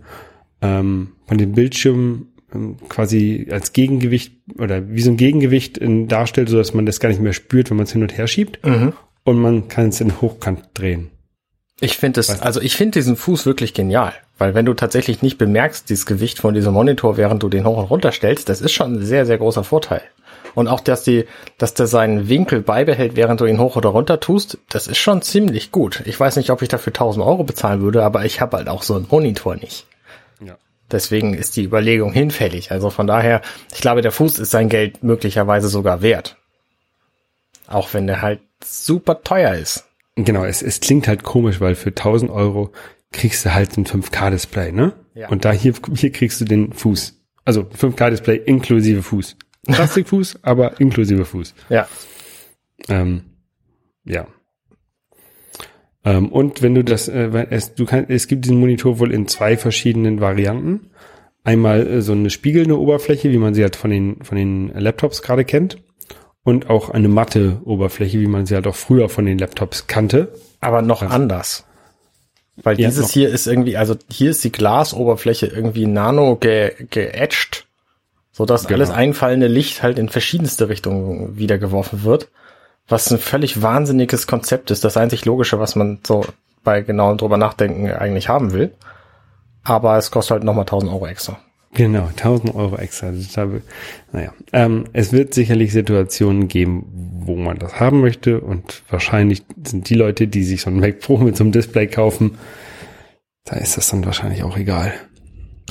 ähm, von dem Bildschirm ähm, quasi als Gegengewicht oder wie so ein Gegengewicht in, darstellt, so dass man das gar nicht mehr spürt, wenn man es hin und her schiebt Mhm. Und man kann es in Hochkant drehen. Ich finde es, also ich finde diesen Fuß wirklich genial, weil wenn du tatsächlich nicht bemerkst, dieses Gewicht von diesem Monitor, während du den hoch und runter stellst, das ist schon ein sehr, sehr großer Vorteil. Und auch, dass die, dass der seinen Winkel beibehält, während du ihn hoch oder runter tust, das ist schon ziemlich gut. Ich weiß nicht, ob ich dafür 1000 Euro bezahlen würde, aber ich habe halt auch so einen Monitor nicht. Ja. Deswegen ist die Überlegung hinfällig. Also von daher, ich glaube, der Fuß ist sein Geld möglicherweise sogar wert. Auch wenn der halt super teuer ist. Genau, es, es klingt halt komisch, weil für 1000 Euro kriegst du halt ein 5K-Display, ne? Ja. Und da hier, hier kriegst du den Fuß. Also 5K-Display inklusive Fuß. Plastikfuß, aber inklusive Fuß. Ja. Ähm, ja. Ähm, und wenn du das, äh, es, du kannst, es gibt diesen Monitor wohl in zwei verschiedenen Varianten. Einmal äh, so eine spiegelnde Oberfläche, wie man sie halt von den, von den Laptops gerade kennt. Und auch eine matte Oberfläche, wie man sie halt auch früher von den Laptops kannte. Aber noch anders. Weil Ja, dieses noch. hier ist irgendwie, also hier ist die Glasoberfläche irgendwie nano ge geätscht, sodass Genau. alles einfallende Licht halt in verschiedenste Richtungen wiedergeworfen wird. Was ein völlig wahnsinniges Konzept ist. Das einzig Logische, was man so bei genauem drüber nachdenken eigentlich haben will. Aber es kostet halt nochmal 1000 Euro extra. Genau, 1000 Euro extra. Aber- Naja, ähm, es wird sicherlich Situationen geben, wo man das haben möchte und wahrscheinlich sind die Leute, die sich so ein Mac Pro mit so einem Display kaufen, da ist das dann wahrscheinlich auch egal.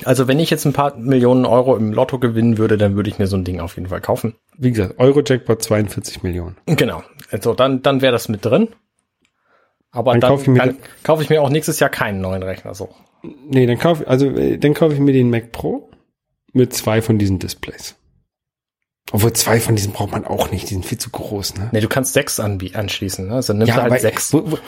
Also wenn ich jetzt ein paar Millionen Euro im Lotto gewinnen würde, dann würde ich mir so ein Ding auf jeden Fall kaufen. Wie gesagt, Euro-Jackpot 42 Millionen. Genau. Also dann, dann wäre das mit drin. Aber Dann dann, kauf ich mir dann kaufe ich mir auch nächstes Jahr keinen neuen Rechner. So. Nee, dann kaufe also äh, dann kaufe ich mir den Mac Pro mit zwei von diesen Displays. Obwohl zwei von diesen braucht man auch nicht, die sind viel zu groß, ne? Nee, du kannst sechs anschließen. Ne? Also nimmst du halt sechs. Wo, wo,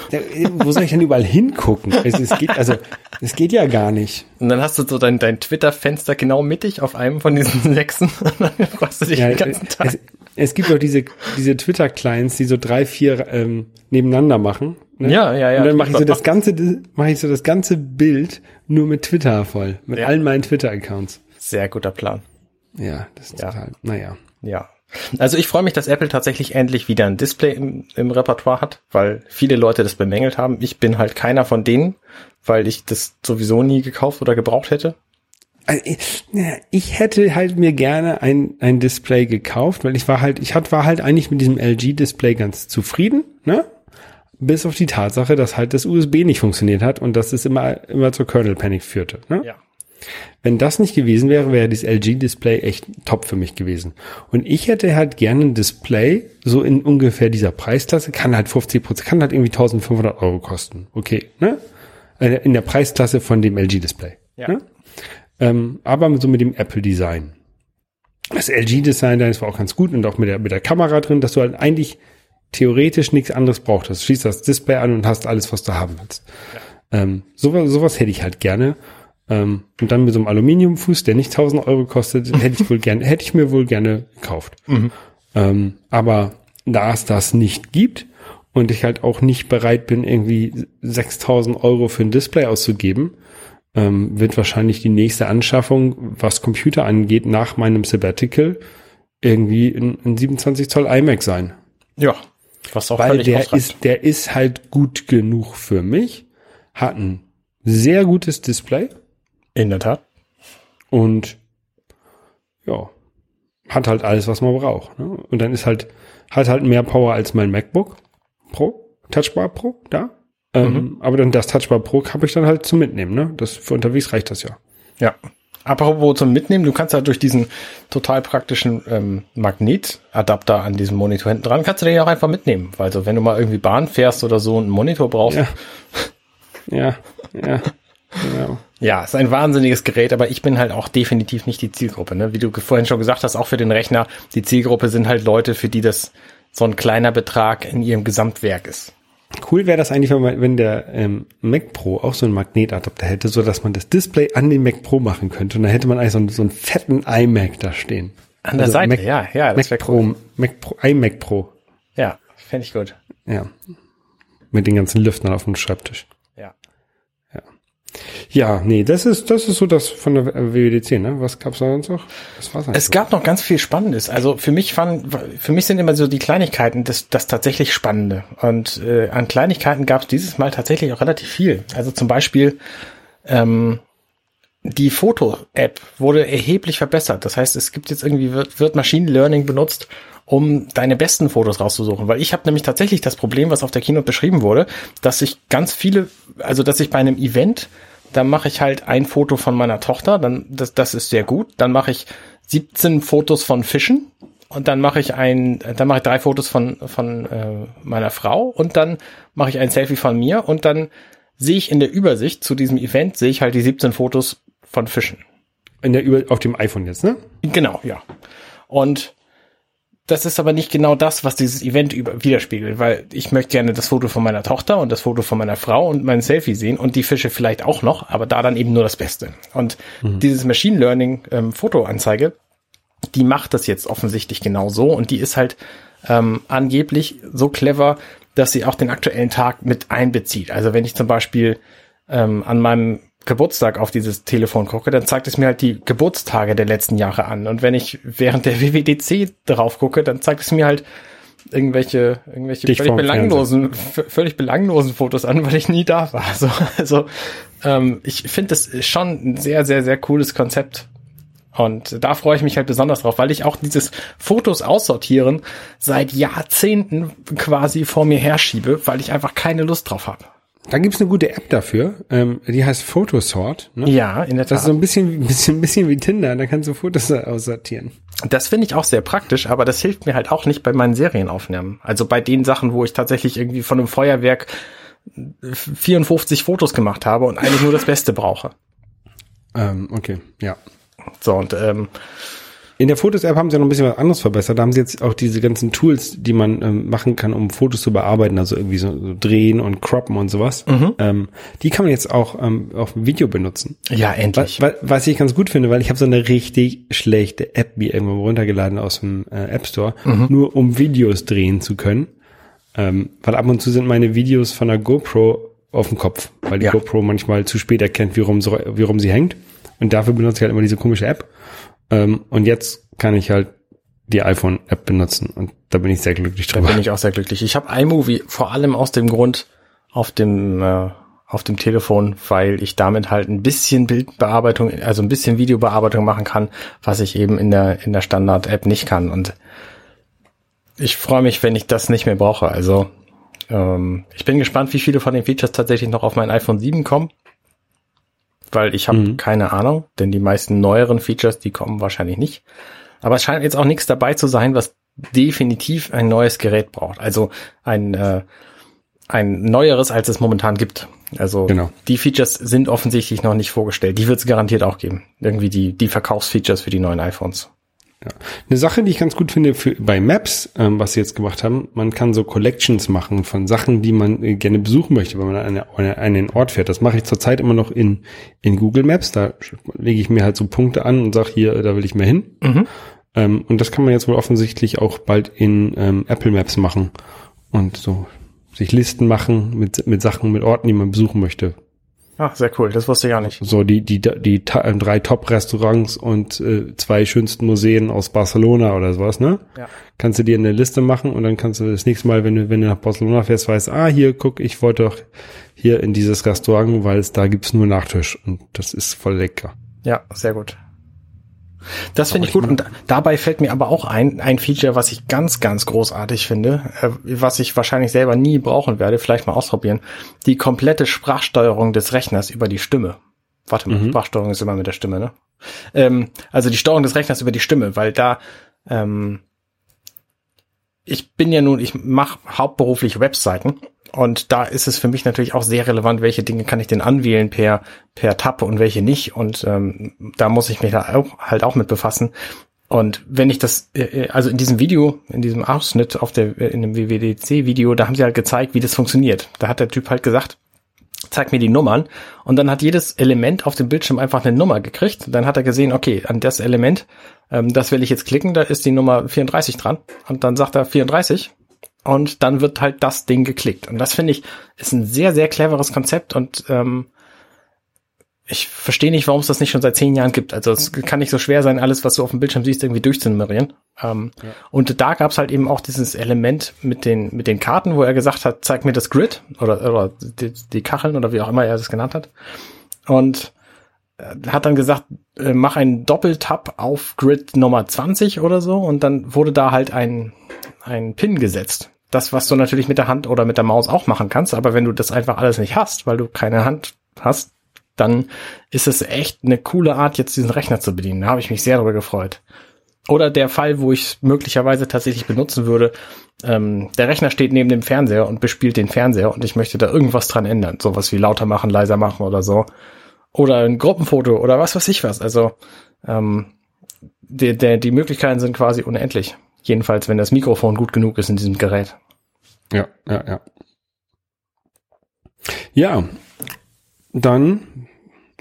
wo soll ich denn überall hingucken? Es, es geht, also, es geht ja gar nicht. Und dann hast du so dein, dein Twitter-Fenster genau mittig auf einem von diesen sechsen. Und dann freust du dich Ja, den ganzen Tag. es, es gibt auch diese, diese Twitter-Clients, die so drei, vier ähm, nebeneinander machen. Ne? Ja, ja, ja. Und dann mache ich so Das das ganze, mache ich so das ganze Bild nur mit Twitter voll, mit Ja. allen meinen Twitter-Accounts. Sehr guter Plan. Ja, das ist Ja. total, naja. Ja. Also ich freue mich, dass Apple tatsächlich endlich wieder ein Display im, im Repertoire hat, weil viele Leute das bemängelt haben. Ich bin halt keiner von denen, weil ich das sowieso nie gekauft oder gebraucht hätte. Also, ich, ja, ich hätte halt mir gerne ein, ein Display gekauft, weil ich war halt, ich hat, war halt eigentlich mit diesem LG-Display ganz zufrieden, ne? Bis auf die Tatsache, dass halt das USB nicht funktioniert hat und dass es immer, immer zur Kernel Panic führte. Ne? Ja. Wenn das nicht gewesen wäre, wäre dieses LG-Display echt top für mich gewesen. Und ich hätte halt gerne ein Display, so in ungefähr dieser Preisklasse, kann halt 50 Prozent, kann halt irgendwie 1500 Euro kosten. Okay, ne? In der Preisklasse von dem LG-Display. Ja. Ne? Ähm, aber so mit dem Apple-Design. Das LG-Design, da ist war auch ganz gut und auch mit der, mit der Kamera drin, dass du halt eigentlich theoretisch nichts anderes brauchst. Du schließt das Display an und hast alles, was du haben willst. Ähm, sowas, sowas hätte ich halt gerne. Ähm, und dann mit so einem Aluminiumfuß, der nicht 1000 Euro kostet, hätte ich wohl gerne, hätte ich mir wohl gerne gekauft. Ähm, aber da es das nicht gibt und ich halt auch nicht bereit bin, irgendwie 6000 Euro für ein Display auszugeben, ähm, wird wahrscheinlich die nächste Anschaffung, was Computer angeht, nach meinem Sabbatical irgendwie ein, ein 27 Zoll iMac sein. Ja. Was auch Weil der ausreicht. ist, der ist halt gut genug für mich, hat ein sehr gutes Display In der Tat. und ja, hat halt alles, was man braucht. Ne? Und dann ist halt, hat halt mehr Power als mein MacBook Pro, Touchbar Pro, da. Ähm, Aber dann das Touchbar Pro habe ich dann halt zum Mitnehmen, ne? Das für unterwegs reicht das ja. Ja. Apropos zum Mitnehmen, du kannst ja durch diesen total praktischen ähm, Magnetadapter an diesem Monitor hinten dran, kannst du den ja auch einfach mitnehmen. Weil so, wenn du mal irgendwie Bahn fährst oder so und einen Monitor brauchst, Ja. Ja, ja, genau. Ja, ist ein wahnsinniges Gerät, aber ich bin halt auch definitiv nicht die Zielgruppe. Ne? Wie du vorhin schon gesagt hast, auch für den Rechner, die Zielgruppe sind halt Leute, für die das so ein kleiner Betrag in ihrem Gesamtwerk ist. Cool wäre das eigentlich, wenn, der ähm, Mac Pro auch so einen Magnetadapter hätte, so dass man das Display an den Mac Pro machen könnte. Und dann hätte man eigentlich so einen, so einen fetten iMac da stehen. An der Seite, ja, ja, das Mac Pro, Mac Pro, iMac Pro. Ja, fände ich gut. Ja. Mit den ganzen Lüftern auf dem Schreibtisch. Ja. Nee, das ist, das ist so das von der WWDC, ne? Was gab's da sonst noch? Das war's Es gab noch ganz viel Spannendes. Also für mich fand, für mich sind immer so die Kleinigkeiten das, das tatsächlich Spannende. Und äh, an Kleinigkeiten gab es dieses Mal tatsächlich auch relativ viel. Also zum Beispiel ähm, die Foto-App wurde erheblich verbessert. Das heißt, es gibt jetzt irgendwie wird, wird Machine Learning benutzt, um deine besten Fotos rauszusuchen. Weil ich habe nämlich tatsächlich das Problem, was auf der Keynote beschrieben wurde, dass ich ganz viele, also dass ich bei einem Event, da mache ich halt ein Foto von meiner Tochter, dann das, das ist sehr gut. Dann mache ich 17 Fotos von Fischen und dann mache ich ein, dann mache ich drei Fotos von von äh, meiner Frau und dann mache ich ein Selfie von mir und dann sehe ich in der Übersicht zu diesem Event sehe ich halt die 17 Fotos von Fischen. In der, über, auf dem iPhone jetzt, ne? Genau, ja. Und das ist aber nicht genau das, was dieses Event über widerspiegelt, weil ich möchte gerne das Foto von meiner Tochter und das Foto von meiner Frau und mein Selfie sehen und die Fische vielleicht auch noch, aber da dann eben nur das Beste. Und dieses Machine Learning ähm, Fotoanzeige, die macht das jetzt offensichtlich genau so und die ist halt ähm, angeblich so clever, dass sie auch den aktuellen Tag mit einbezieht. Also wenn ich zum Beispiel ähm, an meinem Geburtstag auf dieses Telefon gucke, dann zeigt es mir halt die Geburtstage der letzten Jahre an. Und wenn ich während der WWDC drauf gucke, dann zeigt es mir halt irgendwelche, irgendwelche Dich völlig belanglosen, völlig belanglosen Fotos an, weil ich nie da war. So, also ähm, ich finde das schon ein sehr, sehr, sehr cooles Konzept. Und da freue ich mich halt besonders drauf, weil ich auch dieses Fotos aussortieren seit Jahrzehnten quasi vor mir herschiebe, weil ich einfach keine Lust drauf habe. Da gibt's eine gute App dafür, ähm, die heißt Photosort. Ne? Ja, in der Tat. Das ist so ein bisschen, bisschen, ein bisschen wie Tinder, da kannst du Fotos aussortieren. Das finde ich auch sehr praktisch, aber das hilft mir halt auch nicht bei meinen Serienaufnahmen. Also bei den Sachen, wo ich tatsächlich irgendwie von einem Feuerwerk 54 Fotos gemacht habe und eigentlich nur das Beste brauche. Ähm, okay, ja. So, und ähm, In der Fotos-App haben sie noch ein bisschen was anderes verbessert. Da haben sie jetzt auch diese ganzen Tools, die man ähm, machen kann, um Fotos zu bearbeiten, also irgendwie so, so drehen und croppen und sowas. Ähm, die kann man jetzt auch ähm, auf dem Video benutzen. ja, Was, endlich. wa- was ich ganz gut finde, weil ich habe so eine richtig schlechte App mir irgendwo runtergeladen aus dem äh, App Store, nur um Videos drehen zu können. Ähm, weil ab und zu sind meine Videos von der GoPro auf dem Kopf, weil die Ja. GoPro manchmal zu spät erkennt, wie rum, so, wie rum sie hängt. Und dafür benutze ich halt immer diese komische App. Ähm, und jetzt kann ich halt die iPhone-App benutzen. Und da bin ich sehr glücklich Da drüber. bin ich auch sehr glücklich. Ich habe iMovie vor allem aus dem Grund auf dem äh, auf dem Telefon, weil ich damit halt ein bisschen Bildbearbeitung, also ein bisschen Videobearbeitung machen kann, was ich eben in der in der Standard-App nicht kann. Und ich freue mich, wenn ich das nicht mehr brauche. Also ähm, ich bin gespannt, wie viele von den Features tatsächlich noch auf mein iPhone 7 kommen. Weil ich habe Mhm. keine Ahnung, denn die meisten neueren Features, die kommen wahrscheinlich nicht. Aber es scheint jetzt auch nichts dabei zu sein, was definitiv ein neues Gerät braucht. Also ein, äh, ein neueres, als es momentan gibt. Also Genau. die Features sind offensichtlich noch nicht vorgestellt. Die wird es garantiert auch geben. Irgendwie die, die Verkaufsfeatures für die neuen iPhones. Eine Sache, die ich ganz gut finde für, bei Maps, ähm, was sie jetzt gemacht haben, man kann so Collections machen von Sachen, die man äh, gerne besuchen möchte, wenn man an eine, eine, einen Ort fährt. Das mache ich zurzeit immer noch in, in Google Maps. Da lege ich mir halt so Punkte an und sage hier, da will ich mehr hin. Ähm, und das kann man jetzt wohl offensichtlich auch bald in ähm, Apple Maps machen und so sich Listen machen mit, mit Sachen, mit Orten, die man besuchen möchte. Ah, sehr cool. Das wusste ich gar nicht. So die die die, ta- äh, drei Top-Restaurants und äh, zwei schönsten Museen aus Barcelona oder sowas, ne? Ja. Kannst du dir eine Liste machen und dann kannst du das nächste Mal, wenn du wenn du nach Barcelona fährst, weißt, ah hier guck, ich wollte doch hier in dieses Restaurant, weil es da gibt's nur Nachtisch und das ist voll lecker. Ja, sehr gut. Das finde ich gut. Und dabei fällt mir aber auch ein, ein Feature, was ich ganz, ganz großartig finde, äh, was ich wahrscheinlich selber nie brauchen werde, vielleicht mal ausprobieren. Die komplette Sprachsteuerung des Rechners über die Stimme. Warte mal, Sprachsteuerung ist immer mit der Stimme, ne? Ähm, also die Steuerung des Rechners über die Stimme, weil da ähm, ich bin ja nun, ich mache hauptberuflich Webseiten und da ist es für mich natürlich auch sehr relevant, welche Dinge kann ich denn anwählen per per Tab und welche nicht und ähm, da muss ich mich da auch, halt auch mit befassen. Und wenn ich das, äh, also in diesem Video, in diesem Ausschnitt auf der, in dem WWDC-Video, da haben sie halt gezeigt, wie das funktioniert. Da hat der Typ halt gesagt, zeig mir die Nummern. Und dann hat jedes Element auf dem Bildschirm einfach eine Nummer gekriegt. Dann hat er gesehen, okay, an das Element, ähm, das will ich jetzt klicken, da ist die Nummer 34 dran. Und dann sagt er 34. Und dann wird halt das Ding geklickt. Und das finde ich, ist ein sehr, sehr cleveres Konzept und ähm, ich verstehe nicht, warum es das nicht schon seit zehn Jahren gibt. Also es kann nicht so schwer sein, alles, was du auf dem Bildschirm siehst, irgendwie durchzunummerieren. Ähm, Und da gab es halt eben auch dieses Element mit den, mit den Karten, wo er gesagt hat, zeig mir das Grid oder, oder die, die Kacheln oder wie auch immer er das genannt hat. Und äh, hat dann gesagt, äh, mach einen Doppeltap auf Grid Nummer 20 oder so und dann wurde da halt ein, ein Pin gesetzt. Das, was du natürlich mit der Hand oder mit der Maus auch machen kannst, aber wenn du das einfach alles nicht hast, weil du keine Hand hast, dann ist es echt eine coole Art, jetzt diesen Rechner zu bedienen. Da habe ich mich sehr darüber gefreut. Oder der Fall, wo ich es möglicherweise tatsächlich benutzen würde, ähm, der Rechner steht neben dem Fernseher und bespielt den Fernseher und ich möchte da irgendwas dran ändern. Sowas wie lauter machen, leiser machen oder so. Oder ein Gruppenfoto oder was weiß ich was. Also ähm, der, der, die Möglichkeiten sind quasi unendlich. Jedenfalls, wenn das Mikrofon gut genug ist in diesem Gerät. Ja, ja, ja. Ja, dann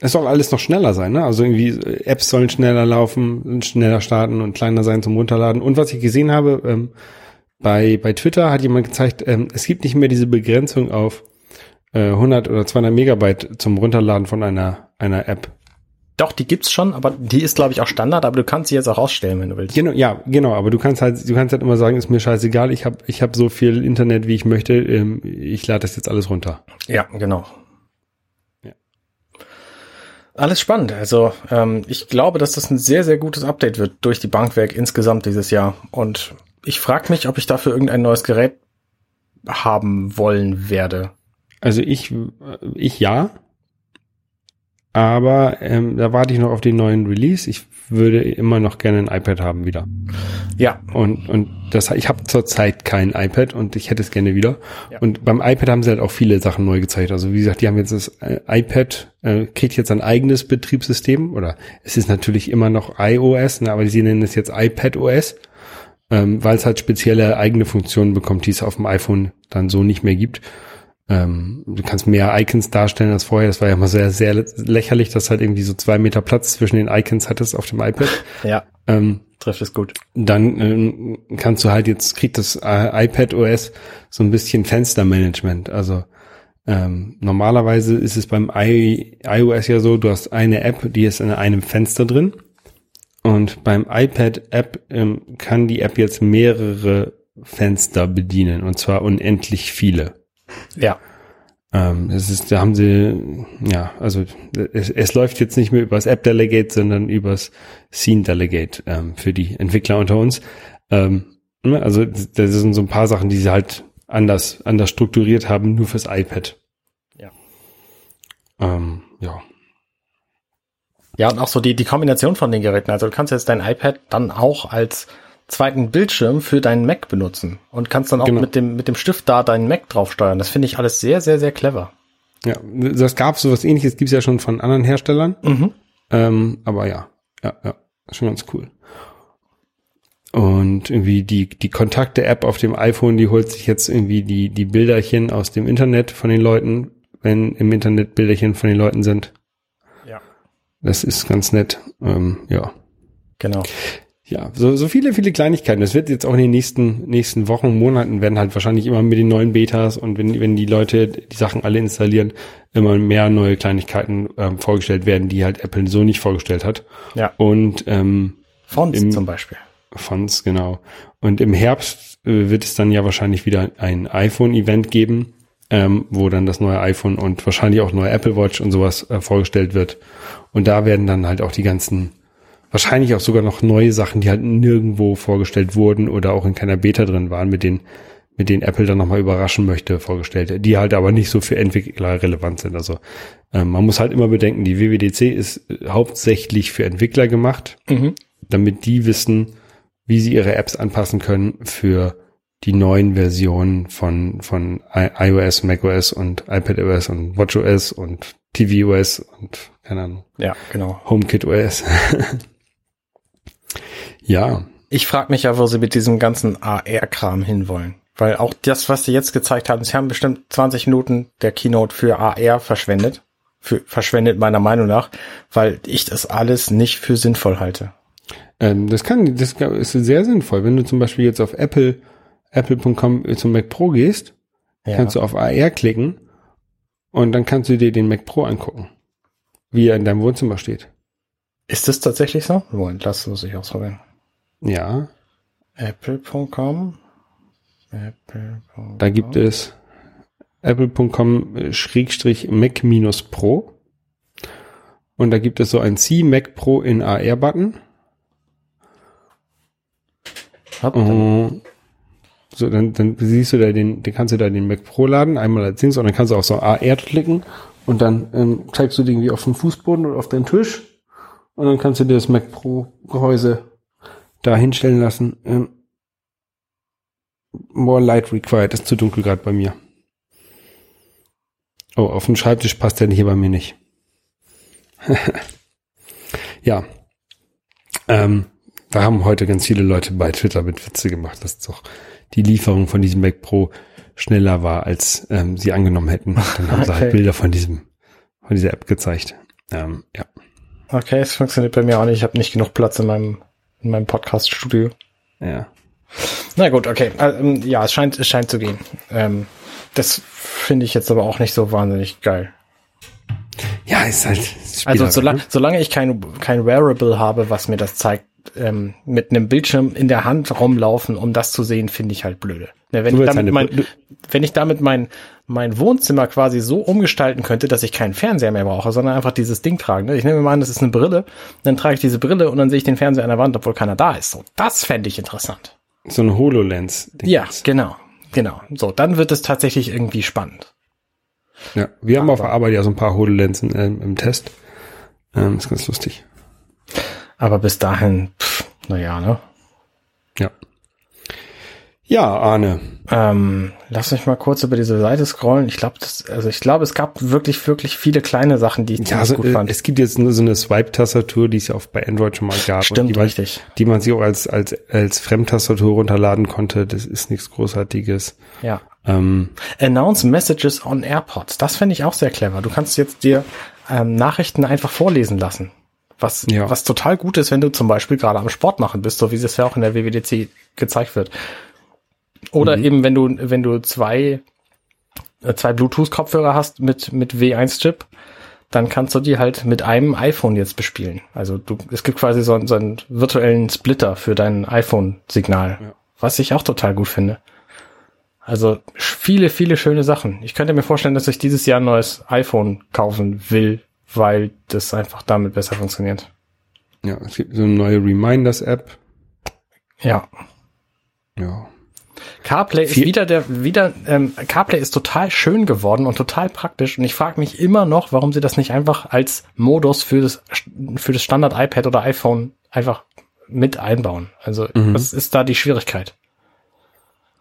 es soll alles noch schneller sein, ne? Also irgendwie äh, Apps sollen schneller laufen, schneller starten und kleiner sein zum Runterladen. Und was ich gesehen habe, ähm, bei, bei Twitter hat jemand gezeigt, ähm, es gibt nicht mehr diese Begrenzung auf äh, 100 oder 200 Megabyte zum Runterladen von einer, einer App. Doch, die gibt's schon, aber die ist, glaube ich, auch Standard, aber du kannst sie jetzt auch ausstellen, wenn du willst. Genau, ja, genau, aber du kannst halt, du kannst halt immer sagen, ist mir scheißegal, ich habe ich hab so viel Internet, wie ich möchte, ähm, ich lade das jetzt alles runter. Ja, genau. Ja. Alles spannend. Also ähm, ich glaube, dass das ein sehr, sehr gutes Update wird durch die Bankweg insgesamt dieses Jahr. Und ich frage mich, ob ich dafür irgendein neues Gerät haben wollen werde. Also ich, ich ja, aber ähm, da warte ich noch auf den neuen Release. Ich würde immer noch gerne ein iPad haben wieder. Ja, Und, und das, ich habe zurzeit kein iPad und ich hätte es gerne wieder. Ja. Und beim iPad haben sie halt auch viele Sachen neu gezeigt. Also wie gesagt, die haben jetzt das äh, iPad, äh, kriegt jetzt ein eigenes Betriebssystem oder es ist natürlich immer noch iOS, ne, aber sie nennen es jetzt iPad OS, ähm, weil es halt spezielle eigene Funktionen bekommt, die es auf dem iPhone dann so nicht mehr gibt. Ähm, du kannst mehr Icons darstellen als vorher. Das war ja immer sehr, sehr lächerlich, dass halt irgendwie so zwei Meter Platz zwischen den Icons hattest auf dem iPad. ja, Ähm, trifft es gut. dann ähm, kannst du halt jetzt kriegt das äh, iPad OS so ein bisschen Fenstermanagement. Also ähm, normalerweise ist es beim I iOS ja so, du hast eine App, die ist in einem Fenster drin. Und beim iPad App ähm, kann die App jetzt mehrere Fenster bedienen und zwar unendlich viele. Ja, Ähm, es ist, da haben sie, ja, also es, es läuft jetzt nicht mehr übers App Delegate, sondern übers Scene Delegate ähm, für die Entwickler unter uns. Ähm, ne, also das sind so ein paar Sachen, die sie halt anders, anders strukturiert haben, nur fürs iPad. Ja. Ähm, ja. Ja, und auch so die, die Kombination von den Geräten. Also du kannst jetzt dein iPad dann auch als zweiten Bildschirm für deinen Mac benutzen und kannst dann auch Genau. mit dem, mit dem Stift da deinen Mac drauf steuern. Das finde ich alles sehr, sehr, sehr clever. Ja, das gab sowas ähnliches, gibt's ja schon von anderen Herstellern. Mhm. Ähm, aber ja, ja, ja, ist schon ganz cool. Und irgendwie die, die Kontakte-App auf dem iPhone, die holt sich jetzt irgendwie die, die Bilderchen aus dem Internet von den Leuten, wenn im Internet Bilderchen von den Leuten sind. Ja. Das ist ganz nett. Ähm, ja. Genau. Ja, so, so viele, viele Kleinigkeiten. Das wird jetzt auch in den nächsten, nächsten Wochen, Monaten werden halt wahrscheinlich immer mit den neuen Betas und wenn, wenn die Leute die Sachen alle installieren, immer mehr neue Kleinigkeiten ähm, vorgestellt werden, die halt Apple so nicht vorgestellt hat. Ja. Und ähm, Fonts Im- zum Beispiel. Fonts, genau. Und im Herbst äh, wird es dann ja wahrscheinlich wieder ein iPhone-Event geben, ähm, wo dann das neue iPhone und wahrscheinlich auch neue Apple Watch und sowas äh, vorgestellt wird. Und da werden dann halt auch die ganzen, wahrscheinlich auch sogar noch neue Sachen, die halt nirgendwo vorgestellt wurden oder auch in keiner Beta drin waren, mit denen, mit denen Apple dann nochmal überraschen möchte, vorgestellt, die halt aber nicht so für Entwickler relevant sind. Also ähm, man muss halt immer bedenken, die WWDC ist äh, hauptsächlich für Entwickler gemacht Mhm. damit die wissen, wie sie ihre Apps anpassen können für die neuen Versionen von, von iOS, macOS und iPadOS und WatchOS und tvOS und keine Ahnung, Ja, genau. HomeKitOS. ja, Ich frage mich ja, wo sie mit diesem ganzen AR-Kram hinwollen. Weil auch das, was sie jetzt gezeigt haben, sie haben bestimmt 20 Minuten der Keynote für AR verschwendet. Für, verschwendet meiner Meinung nach, weil ich das alles nicht für sinnvoll halte. ähm, das kann, das ist sehr sinnvoll. Wenn du zum Beispiel jetzt auf Apple, apple.com zum Mac Pro gehst, Ja. kannst du auf AR klicken und dann kannst du dir den Mac Pro angucken, wie er in deinem Wohnzimmer steht. Ist das tatsächlich so? Moment, lass uns ich ausprobieren. Ja, Apple.com. Apple.com. Da gibt es apple.com äh, Schrägstrich Mac minus Pro. Und da gibt es so ein C Mac Pro in AR Button. Hab- Und so, dann, dann siehst du da den, dann kannst du da den Mac Pro laden, einmal als Dings, und dann kannst du auch so AR klicken und dann ähm, zeigst du den irgendwie auf dem Fußboden oder auf deinen Tisch und dann kannst du dir das Mac Pro Gehäuse da hinstellen lassen. Ähm, more light required, ist zu dunkel gerade bei mir. Oh, auf dem Schreibtisch passt der hier bei mir nicht. ja. Ähm, da haben heute ganz viele Leute bei Twitter mit Witze gemacht, dass doch die Lieferung von diesem Mac Pro schneller war, als ähm, sie angenommen hätten. Dann haben sie halt. Bilder von diesem, von dieser App gezeigt. Ähm, ja. Okay, es funktioniert bei mir auch nicht. Ich habe nicht genug Platz in meinem, in meinem Podcast-Studio. Ja. Na gut, okay. Ähm, ja, es scheint, es scheint zu gehen. Ähm, Das finde ich jetzt aber auch nicht so wahnsinnig geil. Ja, ist halt. Also Spielerei, solange, ne? solange ich kein, kein Wearable habe, was mir das zeigt, ähm, mit einem Bildschirm in der Hand rumlaufen, um das zu sehen, finde ich halt blöde. Ne, wenn, ich damit mein, wenn ich damit mein, mein Wohnzimmer quasi so umgestalten könnte, dass ich keinen Fernseher mehr brauche, sondern einfach dieses Ding tragen. Ne? Ich nehme mal an, das ist eine Brille, dann trage ich diese Brille und dann sehe ich den Fernseher an der Wand, obwohl keiner da ist. So, das fände ich interessant. So ein HoloLens. Ja, genau, genau. So, dann wird es tatsächlich irgendwie spannend. Ja, wir haben auf Aber- der Arbeit ja so ein paar HoloLens im, ähm, im Test. Ähm, ist ganz lustig. Aber bis dahin, pff, naja, ne? Ja. Ja, Arne. Ähm, lass mich mal kurz über diese Seite scrollen. Ich glaube, also ich glaube, es gab wirklich, wirklich viele kleine Sachen, die ich Ja, ziemlich so, gut äh, fand. es gibt jetzt nur so eine Swipe-Tastatur, die es ja auch bei Android schon mal gab. Stimmt, die man, richtig. Die man sich auch als, als, als Fremdtastatur runterladen konnte. Das ist nichts Großartiges. Ja. Ähm, Announce Messages on AirPods. Das finde ich auch sehr clever. Du kannst jetzt dir ähm, Nachrichten einfach vorlesen lassen. Was, Ja. was total gut ist, wenn du zum Beispiel gerade am Sport machen bist, so wie es ja auch in der WWDC gezeigt wird. Oder Mhm. eben, wenn du, wenn du zwei, äh, zwei Bluetooth-Kopfhörer hast mit, mit W1-Chip, dann kannst du die halt mit einem iPhone jetzt bespielen. Also du, es gibt quasi so, einen- so einen virtuellen Splitter für dein iPhone-Signal, Ja. was ich auch total gut finde. Also viele, viele schöne Sachen. Ich könnte mir vorstellen, dass ich dieses Jahr ein neues iPhone kaufen will, weil das einfach damit besser funktioniert. ja, es gibt so eine neue Reminders-App. Ja. Ja. CarPlay ist wieder der, wieder, ähm, CarPlay ist total schön geworden und total praktisch und ich frage mich immer noch, warum sie das nicht einfach als Modus für das, für das Standard iPad oder iPhone einfach mit einbauen. Also, Mhm. was ist da die Schwierigkeit?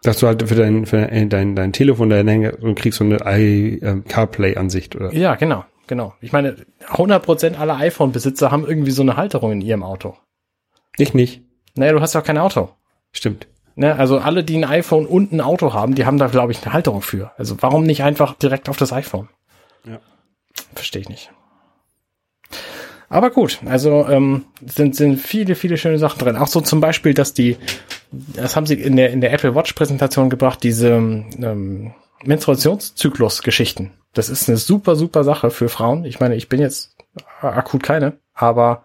Dass du halt für dein, für dein, dein, dein Telefon, dein Hänger, und kriegst so eine i, ähm, CarPlay-Ansicht, oder? Ja, genau, genau. Ich meine, 100% aller iPhone-Besitzer haben irgendwie so eine Halterung in ihrem Auto. Ich nicht. Naja, du hast ja auch kein Auto. Stimmt. Ne, also alle, die ein iPhone und ein Auto haben, die haben da, glaube ich, eine Halterung für. Also warum nicht einfach direkt auf das iPhone? Ja. Verstehe ich nicht. Aber gut, also ähm, sind, sind viele, viele schöne Sachen drin. Auch so zum Beispiel, dass die, das haben sie in der, in der Apple Watch Präsentation gebracht, diese ähm, Menstruationszyklus-Geschichten. Das ist eine super, super Sache für Frauen. Ich meine, ich bin jetzt akut keine, aber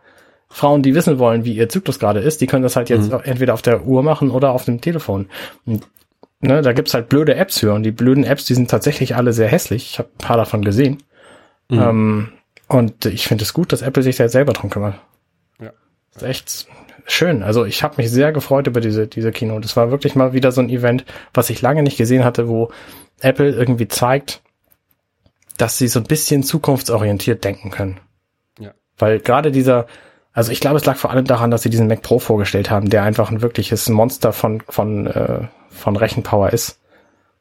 Frauen, die wissen wollen, wie ihr Zyklus gerade ist, die können das halt jetzt entweder auf der Uhr machen oder auf dem Telefon. Und, ne, da gibt's halt blöde Apps für und die blöden Apps, die sind tatsächlich alle sehr hässlich. Ich habe ein paar davon gesehen. Ähm, und ich finde es gut, dass Apple sich da jetzt selber drum kümmert. Ja. Das ist echt schön. Also ich habe mich sehr gefreut über diese, diese Kino. Das war wirklich mal wieder so ein Event, was ich lange nicht gesehen hatte, wo Apple irgendwie zeigt, dass sie so ein bisschen zukunftsorientiert denken können. Ja. Weil gerade dieser, also ich glaube, es lag vor allem daran, dass sie diesen Mac Pro vorgestellt haben, der einfach ein wirkliches Monster von, von, äh, von Rechenpower ist.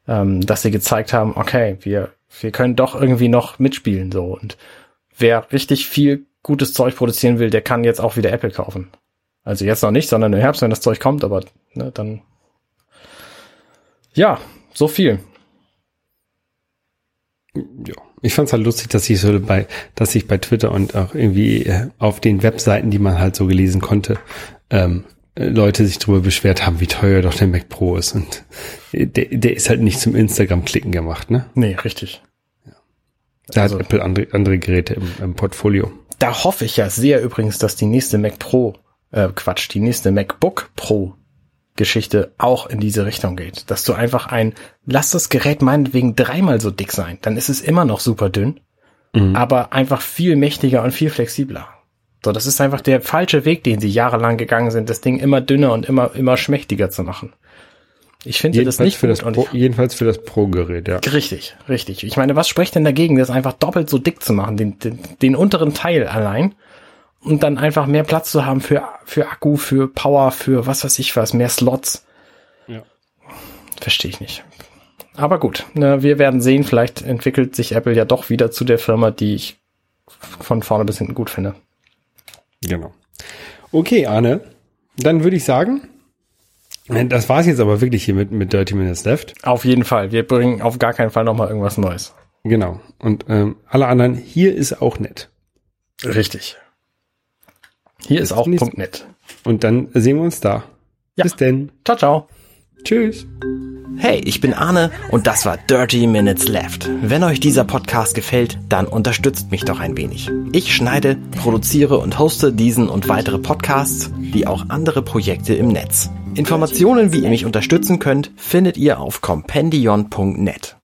Ähm, dass sie gezeigt haben, okay, wir, wir können doch irgendwie noch mitspielen, so. Und wer richtig viel gutes Zeug produzieren will, der kann jetzt auch wieder Apple kaufen. Also jetzt noch nicht, sondern im Herbst, wenn das Zeug kommt, aber ne, dann. Ja, so viel. Ja. Ich fand's halt lustig, dass ich so bei, dass ich bei Twitter und auch irgendwie äh, auf den Webseiten, die man halt so gelesen konnte, ähm, äh, Leute sich darüber beschwert haben, wie teuer doch der Mac Pro ist. Und äh, der, der ist halt nicht zum Instagram-Klicken gemacht, ne? Nee, richtig. Da Also- hat Apple andere, andere Geräte im, im Portfolio. Da hoffe ich ja sehr übrigens, dass die nächste Mac Pro, äh, Quatsch, die nächste MacBook Pro Geschichte auch in diese Richtung geht. Dass du einfach ein, lass das Gerät meinetwegen dreimal so dick sein, dann ist es immer noch super dünn, Mhm. aber einfach viel mächtiger und viel flexibler. So, das ist einfach der falsche Weg, den sie jahrelang gegangen sind, das Ding immer dünner und immer, immer schmächtiger zu machen. Ich finde das nicht für gut das Pro, jedenfalls für das Pro-Gerät, ja. Richtig, richtig. Ich meine, was spricht denn dagegen, das einfach doppelt so dick zu machen, den, den, den unteren Teil allein und dann einfach mehr Platz zu haben für, für Akku, für Power, für was weiß ich was, mehr Slots? Ja. Verstehe ich nicht. Aber gut, ne, wir werden sehen, vielleicht entwickelt sich Apple ja doch wieder zu der Firma, die ich von vorne bis hinten gut finde. Genau. Okay, Arne, dann würde ich sagen, das war's jetzt aber wirklich hier mit, mit Dirty Minutes Left. Auf jeden Fall. Wir bringen auf gar keinen Fall nochmal irgendwas Neues. Genau. Und ähm, alle anderen, hier ist auch nett. Richtig. Hier ist auch .net. Und dann sehen wir uns da. Ja. Bis denn. Ciao, ciao. Tschüss. Hey, ich bin Arne und das war Dirty Minutes Left. Wenn euch dieser Podcast gefällt, dann unterstützt mich doch ein wenig. Ich schneide, produziere und hoste diesen und weitere Podcasts, wie auch andere Projekte im Netz. Informationen, wie ihr mich unterstützen könnt, findet ihr auf compendion.net.